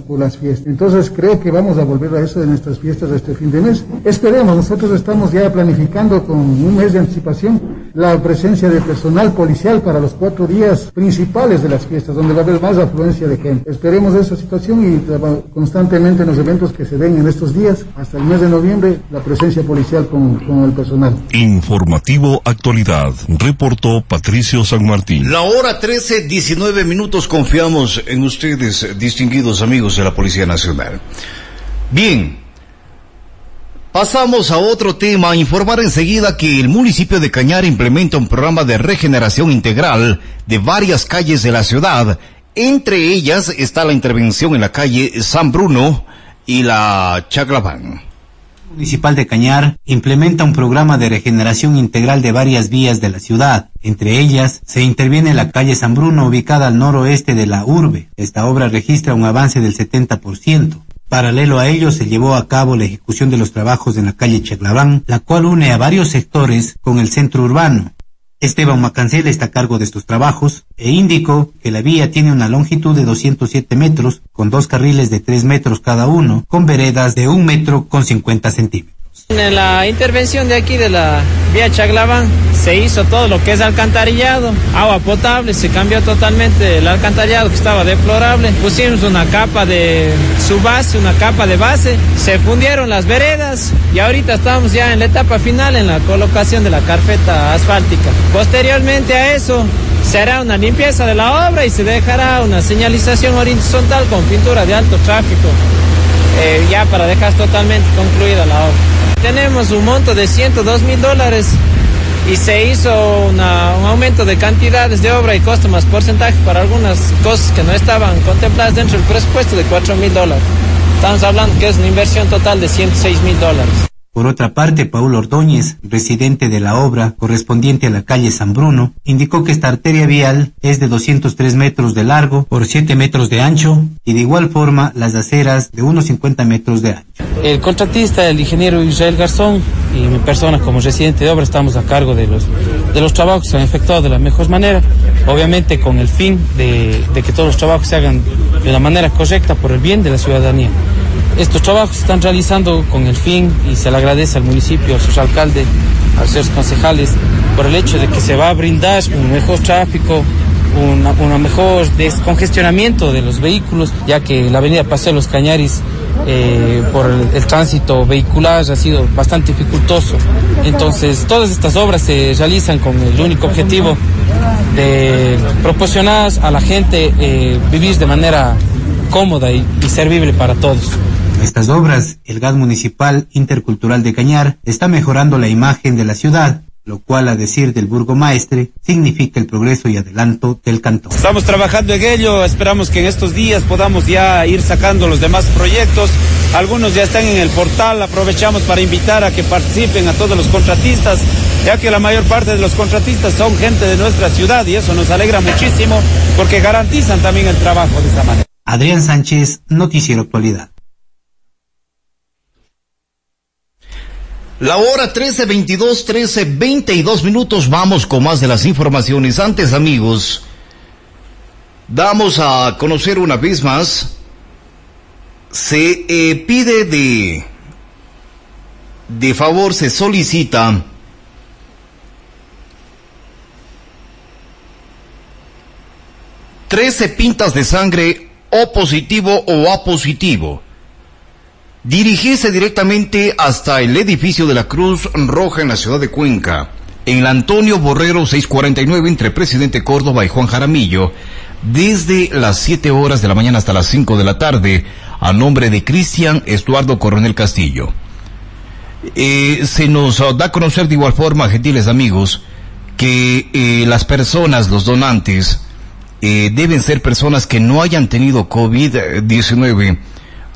por las fiestas. Entonces creo que vamos a volver a eso en nuestras fiestas de este fin de mes. Esperemos, nosotros estamos ya planificando con un mes de anticipación la presencia de personal policial para los cuatro días principales de las fiestas, donde va a haber más afluencia de gente. Esperemos esa situación y constantemente en los eventos que se den en estos días, hasta el mes de noviembre, la presencia policial con, con el personal. Informativo Actualidad, reportó Patricio San Martín. La hora 13, 19 minutos, confiamos en ustedes, distinguidos amigos de la Policía Nacional. Bien, Pasamos a otro tema, informar enseguida que el municipio de Cañar implementa un programa de regeneración integral de varias calles de la ciudad. Entre ellas está la intervención en la calle San Bruno y la Chaclabán. Municipal de Cañar implementa un programa de regeneración integral de varias vías de la ciudad. Entre ellas, se interviene en la calle San Bruno ubicada al noroeste de la urbe. Esta obra registra un avance del 70%. Paralelo a ello se llevó a cabo la ejecución de los trabajos en la calle Chaclaván, la cual une a varios sectores con el centro urbano. Esteban Macancel está a cargo de estos trabajos e indicó que la vía tiene una longitud de 207 metros, con dos carriles de 3 metros cada uno, con veredas de 1 metro con 50 centímetros. En la intervención de aquí de la vía Chaglaván se hizo todo lo que es alcantarillado, agua potable, se cambió totalmente el alcantarillado que estaba deplorable, pusimos una capa de su base, una capa de base, se fundieron las veredas y ahorita estamos ya en la etapa final en la colocación de la carpeta asfáltica. Posteriormente a eso se una limpieza de la obra y se dejará una señalización horizontal con pintura de alto tráfico, eh, ya para dejar totalmente concluida la obra. Tenemos un monto de 102 mil dólares y se hizo un aumento de cantidades de obra y costo más porcentaje para algunas cosas que no estaban contempladas dentro del presupuesto de 4 mil dólares. Estamos hablando que es una inversión total de 106 mil dólares. Por otra parte, Paulo Ordóñez, residente de la obra correspondiente a la calle San Bruno, indicó que esta arteria vial es de 203 metros de largo por 7 metros de ancho y de igual forma las aceras de unos 50 metros de ancho. El contratista, el ingeniero Israel Garzón y mi persona como residente de obra estamos a cargo de los, de los trabajos que se han efectuado de la mejor manera, obviamente con el fin de, de que todos los trabajos se hagan de la manera correcta por el bien de la ciudadanía. Estos trabajos se están realizando con el fin y se le agradece al municipio, a su alcalde, a los concejales, por el hecho de que se va a brindar un mejor tráfico, un mejor descongestionamiento de los vehículos, ya que la avenida Paseo de los Cañaris eh, por el, el, tránsito vehicular ha sido bastante dificultoso. Entonces, todas estas obras se realizan con el único objetivo de proporcionar a la gente eh, vivir de manera cómoda y, y servible para todos. Estas obras, el gas municipal intercultural de Cañar está mejorando la imagen de la ciudad, lo cual, a decir del burgomaestre, significa el progreso y adelanto del cantón. Estamos trabajando en ello, esperamos que en estos días podamos ya ir sacando los demás proyectos. Algunos ya están en el portal, aprovechamos para invitar a que participen a todos los contratistas, ya que la mayor parte de los contratistas son gente de nuestra ciudad y eso nos alegra muchísimo porque garantizan también el trabajo de esa manera. Adrián Sánchez, Noticiero Actualidad. La hora 13, 22, 13, 22 minutos. Vamos con más de las informaciones. Antes, amigos, damos a conocer una vez más. Se eh, pide de, de favor, se solicita trece pintas de sangre O positivo o A positivo directamente hasta el edificio de la Cruz Roja en la ciudad de Cuenca, en el Antonio Borrero 649 entre Presidente Córdoba y Juan Jaramillo, desde las 7 horas de la mañana hasta las 5 de la tarde, a nombre de Cristian Estuardo Coronel Castillo. Eh, se nos da a conocer de igual forma, gentiles amigos, que eh, las personas, los donantes, eh, deben ser personas que no hayan tenido COVID-19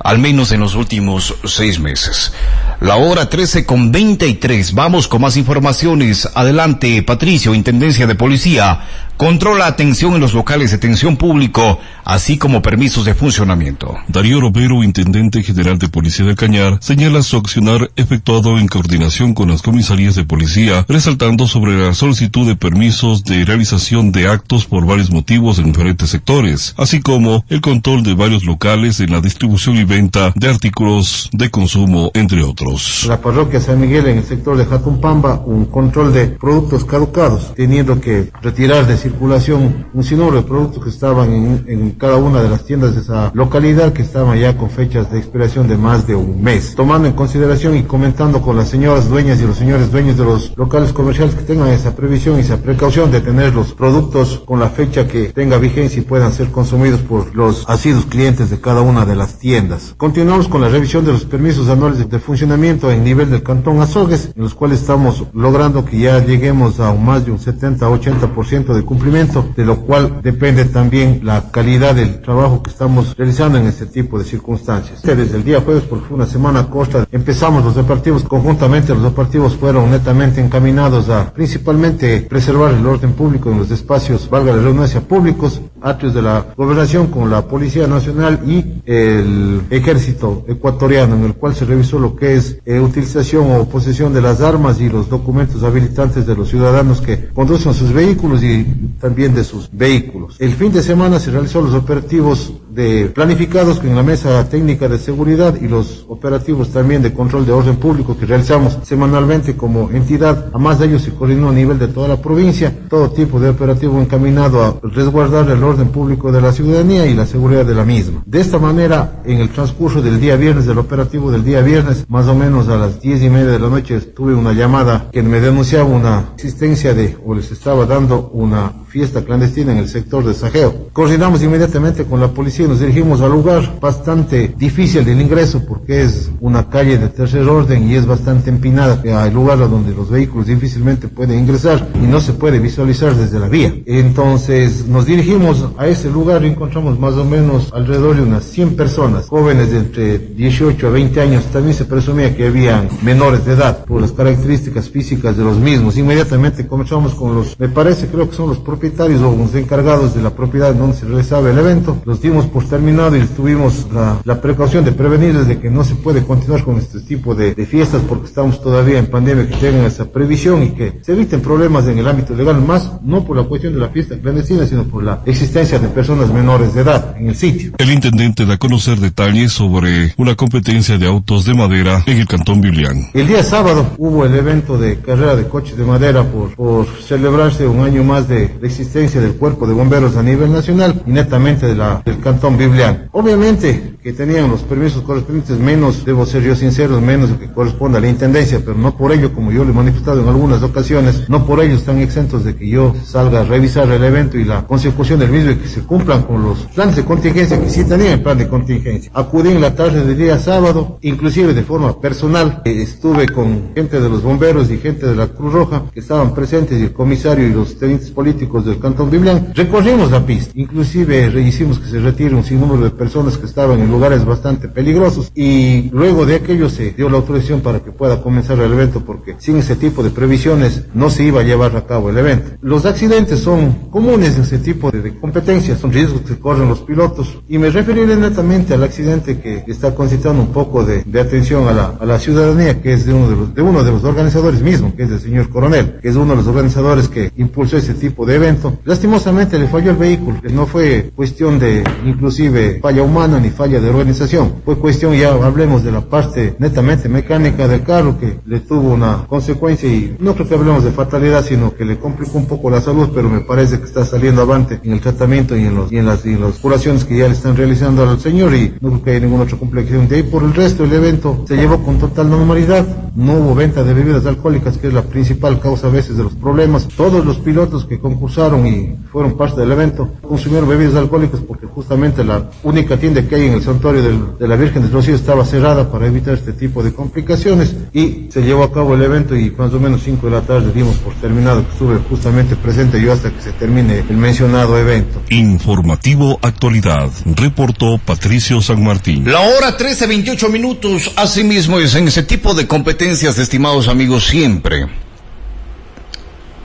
al menos en los últimos seis meses. La hora 13 con 23. Vamos con más informaciones. Adelante, Patricio, Intendencia de Policía. Controla atención en los locales de atención público, así como permisos de funcionamiento. Darío Romero, Intendente General de Policía de Cañar, señala su accionar efectuado en coordinación con las comisarías de policía, resaltando sobre la solicitud de permisos de realización de actos por varios motivos en diferentes sectores, así como el control de varios locales en la distribución y venta de artículos de consumo, entre otros. La parroquia San Miguel en el sector de Jatumpamba, un control de productos caducados, teniendo que retirar de circulación un sinnúmero de productos que estaban en, en, cada una de las tiendas de esa localidad que estaban ya con fechas de expiración de más de un mes. Tomando en consideración y comentando con las señoras dueñas y los señores dueños de los locales comerciales que tengan esa previsión y esa precaución de tener los productos con la fecha que tenga vigencia y puedan ser consumidos por los asiduos clientes de cada una de las tiendas. Continuamos con la revisión de los permisos anuales de, funcionamiento en nivel del cantón Azogues, en los cuales estamos logrando que ya lleguemos a más de un 70-80% de cumplimiento de lo cual depende también la calidad del trabajo que estamos realizando en este tipo de circunstancias. Desde el día jueves, porque fue una semana corta, empezamos los operativos conjuntamente, los operativos fueron netamente encaminados a principalmente preservar el orden público en los espacios, valga la redundancia, públicos, atrios de la gobernación con la Policía Nacional y el Ejército Ecuatoriano, en el cual se revisó lo que es eh, utilización o posesión de las armas y los documentos habilitantes de los ciudadanos que conducen sus vehículos y también de sus vehículos. El fin de semana se realizó los operativos de planificados en la mesa técnica de seguridad y los operativos también de control de orden público que realizamos semanalmente como entidad. A más de ellos se coordinó a nivel de toda la provincia, todo tipo de operativo encaminado a resguardar el orden público de la ciudadanía y la seguridad de la misma. De esta manera, en el transcurso del día viernes, del operativo del día viernes, más o menos a las diez y media de la noche, tuve una llamada que me denunciaba una existencia de, o les estaba dando una fiesta clandestina en el sector de Sajeo. Coordinamos inmediatamente con la policía nos dirigimos al lugar bastante difícil del ingreso porque es una calle de tercer orden y es bastante empinada. Hay lugares donde los vehículos difícilmente pueden ingresar y no se puede visualizar desde la vía. Entonces nos dirigimos a ese lugar y encontramos más o menos alrededor de unas 100 personas, jóvenes de entre 18 a 20 años. También se presumía que habían menores de edad por las características físicas de los mismos. Inmediatamente comenzamos con los, me parece, creo que son los propietarios o los encargados de la propiedad donde se realizaba el evento. Los dimos por terminado y tuvimos la, la precaución de prevenirles de que no se puede continuar con este tipo de, de, fiestas porque estamos todavía en pandemia, que tengan esa previsión y que se eviten problemas en el ámbito legal, más no por la cuestión de la fiesta clandestina, sino por la existencia de personas menores de edad en el sitio. El intendente da a conocer detalles sobre una competencia de autos de madera en el Cantón Biblián. El día sábado hubo el evento de carrera de coches de madera por, por celebrarse un año más de la existencia del cuerpo de bomberos a nivel nacional y netamente de la, del Cantón Biblián. Obviamente que tenían los permisos correspondientes menos, debo ser yo sincero, menos que corresponde a la intendencia, pero no por ello, como yo lo he manifestado en algunas ocasiones, no por ello están exentos de que yo salga a revisar el evento y la consecución del mismo y que se cumplan con los planes de contingencia que sí tenían el plan de contingencia. Acudí en la tarde del día sábado, inclusive de forma personal, eh, estuve con gente de los bomberos y gente de la Cruz Roja que estaban presentes y el comisario y los tenientes políticos del Cantón Biblián. Recorrimos la pista, inclusive hicimos que se retire un sinnúmero de personas que estaban en lugares bastante peligrosos y luego de aquello se dio la autorización para que pueda comenzar el evento porque sin ese tipo de previsiones no se iba a llevar a cabo el evento. Los accidentes son comunes en ese tipo de, competencias, son riesgos que corren los pilotos y me referiré netamente al accidente que está concitando un poco de, de atención a la, a la, ciudadanía que es de uno de, los, de uno de los organizadores mismo, que es el señor coronel, que es uno de los organizadores que impulsó ese tipo de evento. Lastimosamente le falló el vehículo, no fue cuestión de inclusive falla humana ni falla de organización, fue cuestión ya hablemos de la parte netamente mecánica del carro que le tuvo una consecuencia y no creo que hablemos de fatalidad, sino que le complicó un poco la salud, pero me parece que está saliendo avante en el tratamiento y en, los, y en, las, y en las curaciones que ya le están realizando al señor y no creo que haya ninguna otra complicación. De ahí por el resto el evento se llevó con total normalidad, no hubo venta de bebidas alcohólicas, que es la principal causa a veces de los problemas. Todos los pilotos que concursaron y fueron parte del evento consumieron bebidas alcohólicas porque justamente la única tienda que hay en el santuario del, de la Virgen del Rocío estaba cerrada para evitar este tipo de complicaciones y se llevó a cabo el evento y más o menos 5 de la tarde dimos por terminado que estuve justamente presente yo hasta que se termine el mencionado evento. Informativo Actualidad, reportó Patricio San Martín. La hora 13, 28 minutos, asimismo es en ese tipo de competencias, estimados amigos, siempre,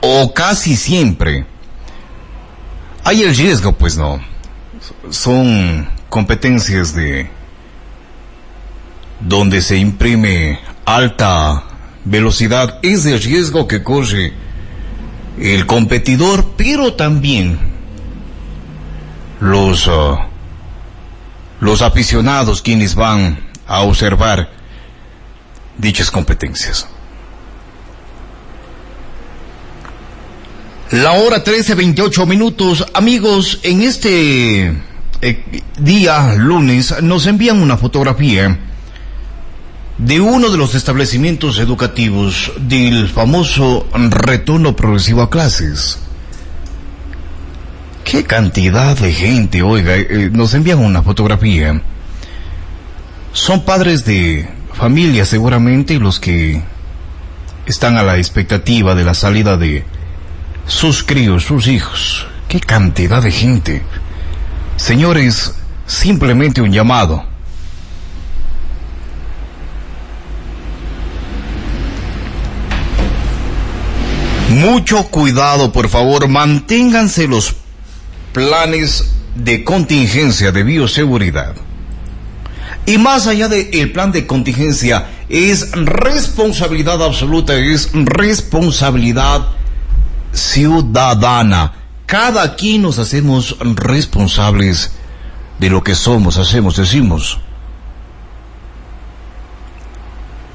o casi siempre, hay el riesgo, pues no, son competencias de donde se imprime alta velocidad, es el riesgo que corre el competidor, pero también los, uh, los aficionados quienes van a observar dichas competencias. La hora 13, 28 minutos. Amigos, en este eh, día, lunes, nos envían una fotografía de uno de los establecimientos educativos del famoso retorno progresivo a clases. Qué cantidad de gente, oiga, eh, nos envían una fotografía. Son padres de familia seguramente los que están a la expectativa de la salida de sus críos, sus hijos. Qué cantidad de gente. Señores, simplemente un llamado. Mucho cuidado, por favor, manténganse los planes de contingencia de bioseguridad. Y más allá del plan de contingencia, es responsabilidad absoluta, es responsabilidad ciudadana. Cada quien nos hacemos responsables de lo que somos, hacemos, decimos.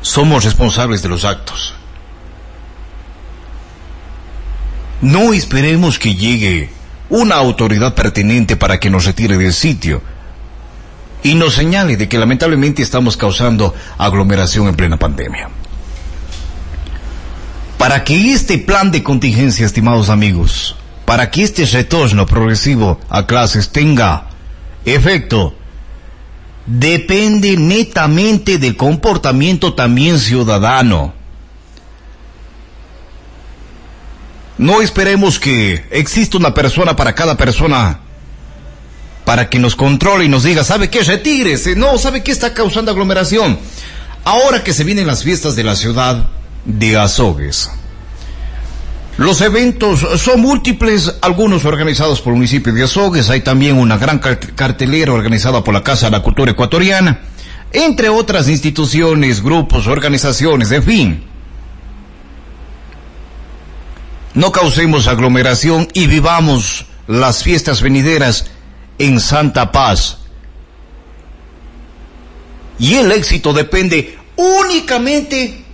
Somos responsables de los actos. No esperemos que llegue una autoridad pertinente para que nos retire del sitio y nos señale de que lamentablemente estamos causando aglomeración en plena pandemia. Para que este plan de contingencia, estimados amigos, para que este retorno progresivo a clases tenga efecto, depende netamente del comportamiento también ciudadano. No esperemos que exista una persona para cada persona para que nos controle y nos diga, ¿sabe qué? Retírese. No, ¿sabe qué está causando aglomeración? Ahora que se vienen las fiestas de la ciudad de Azogues. Los eventos son múltiples, algunos organizados por el municipio de Azogues, hay también una gran cartelera organizada por la Casa de la Cultura Ecuatoriana, entre otras instituciones, grupos, organizaciones, en fin. No causemos aglomeración y vivamos las fiestas venideras en santa paz. Y el éxito depende únicamente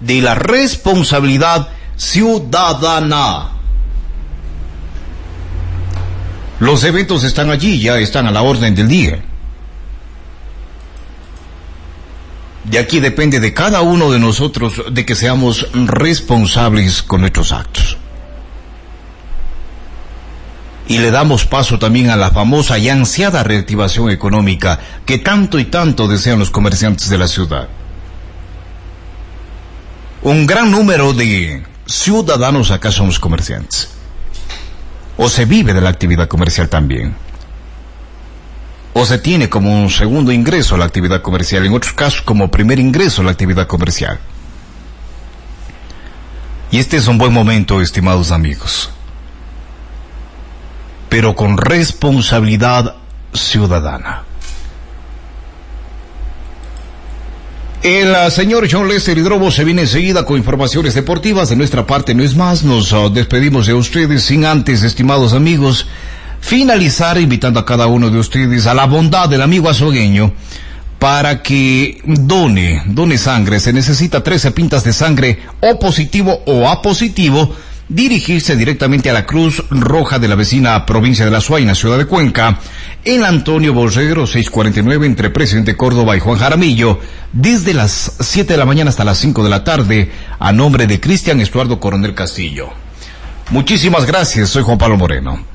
de la responsabilidad ciudadana. Los eventos están allí, ya están a la orden del día. De aquí depende de cada uno de nosotros de que seamos responsables con nuestros actos. Y le damos paso también a la famosa y ansiada reactivación económica que tanto y tanto desean los comerciantes de la ciudad. Un gran número de ciudadanos acá somos comerciantes. O se vive de la actividad comercial también o se tiene como un segundo ingreso a la actividad comercial, en otros casos como primer ingreso a la actividad comercial. Y este es un buen momento, estimados amigos, pero con responsabilidad ciudadana. El ah, señor John Lester Hidrobo se viene enseguida con informaciones deportivas. De nuestra parte no es más. Nos ah, despedimos de ustedes sin antes, estimados amigos, finalizar invitando a cada uno de ustedes a la bondad del amigo azogueño para que done, done sangre. Se necesita 13 pintas de sangre O positivo o A positivo. Dirigirse directamente a la Cruz Roja de la vecina provincia de La Suaina, ciudad de Cuenca, en Antonio Borrero 649 entre Presidente Córdoba y Juan Jaramillo, desde las 7 de la mañana hasta las 5 de la tarde, a nombre de Cristian Estuardo Coronel Castillo. Muchísimas gracias, soy Juan Pablo Moreno.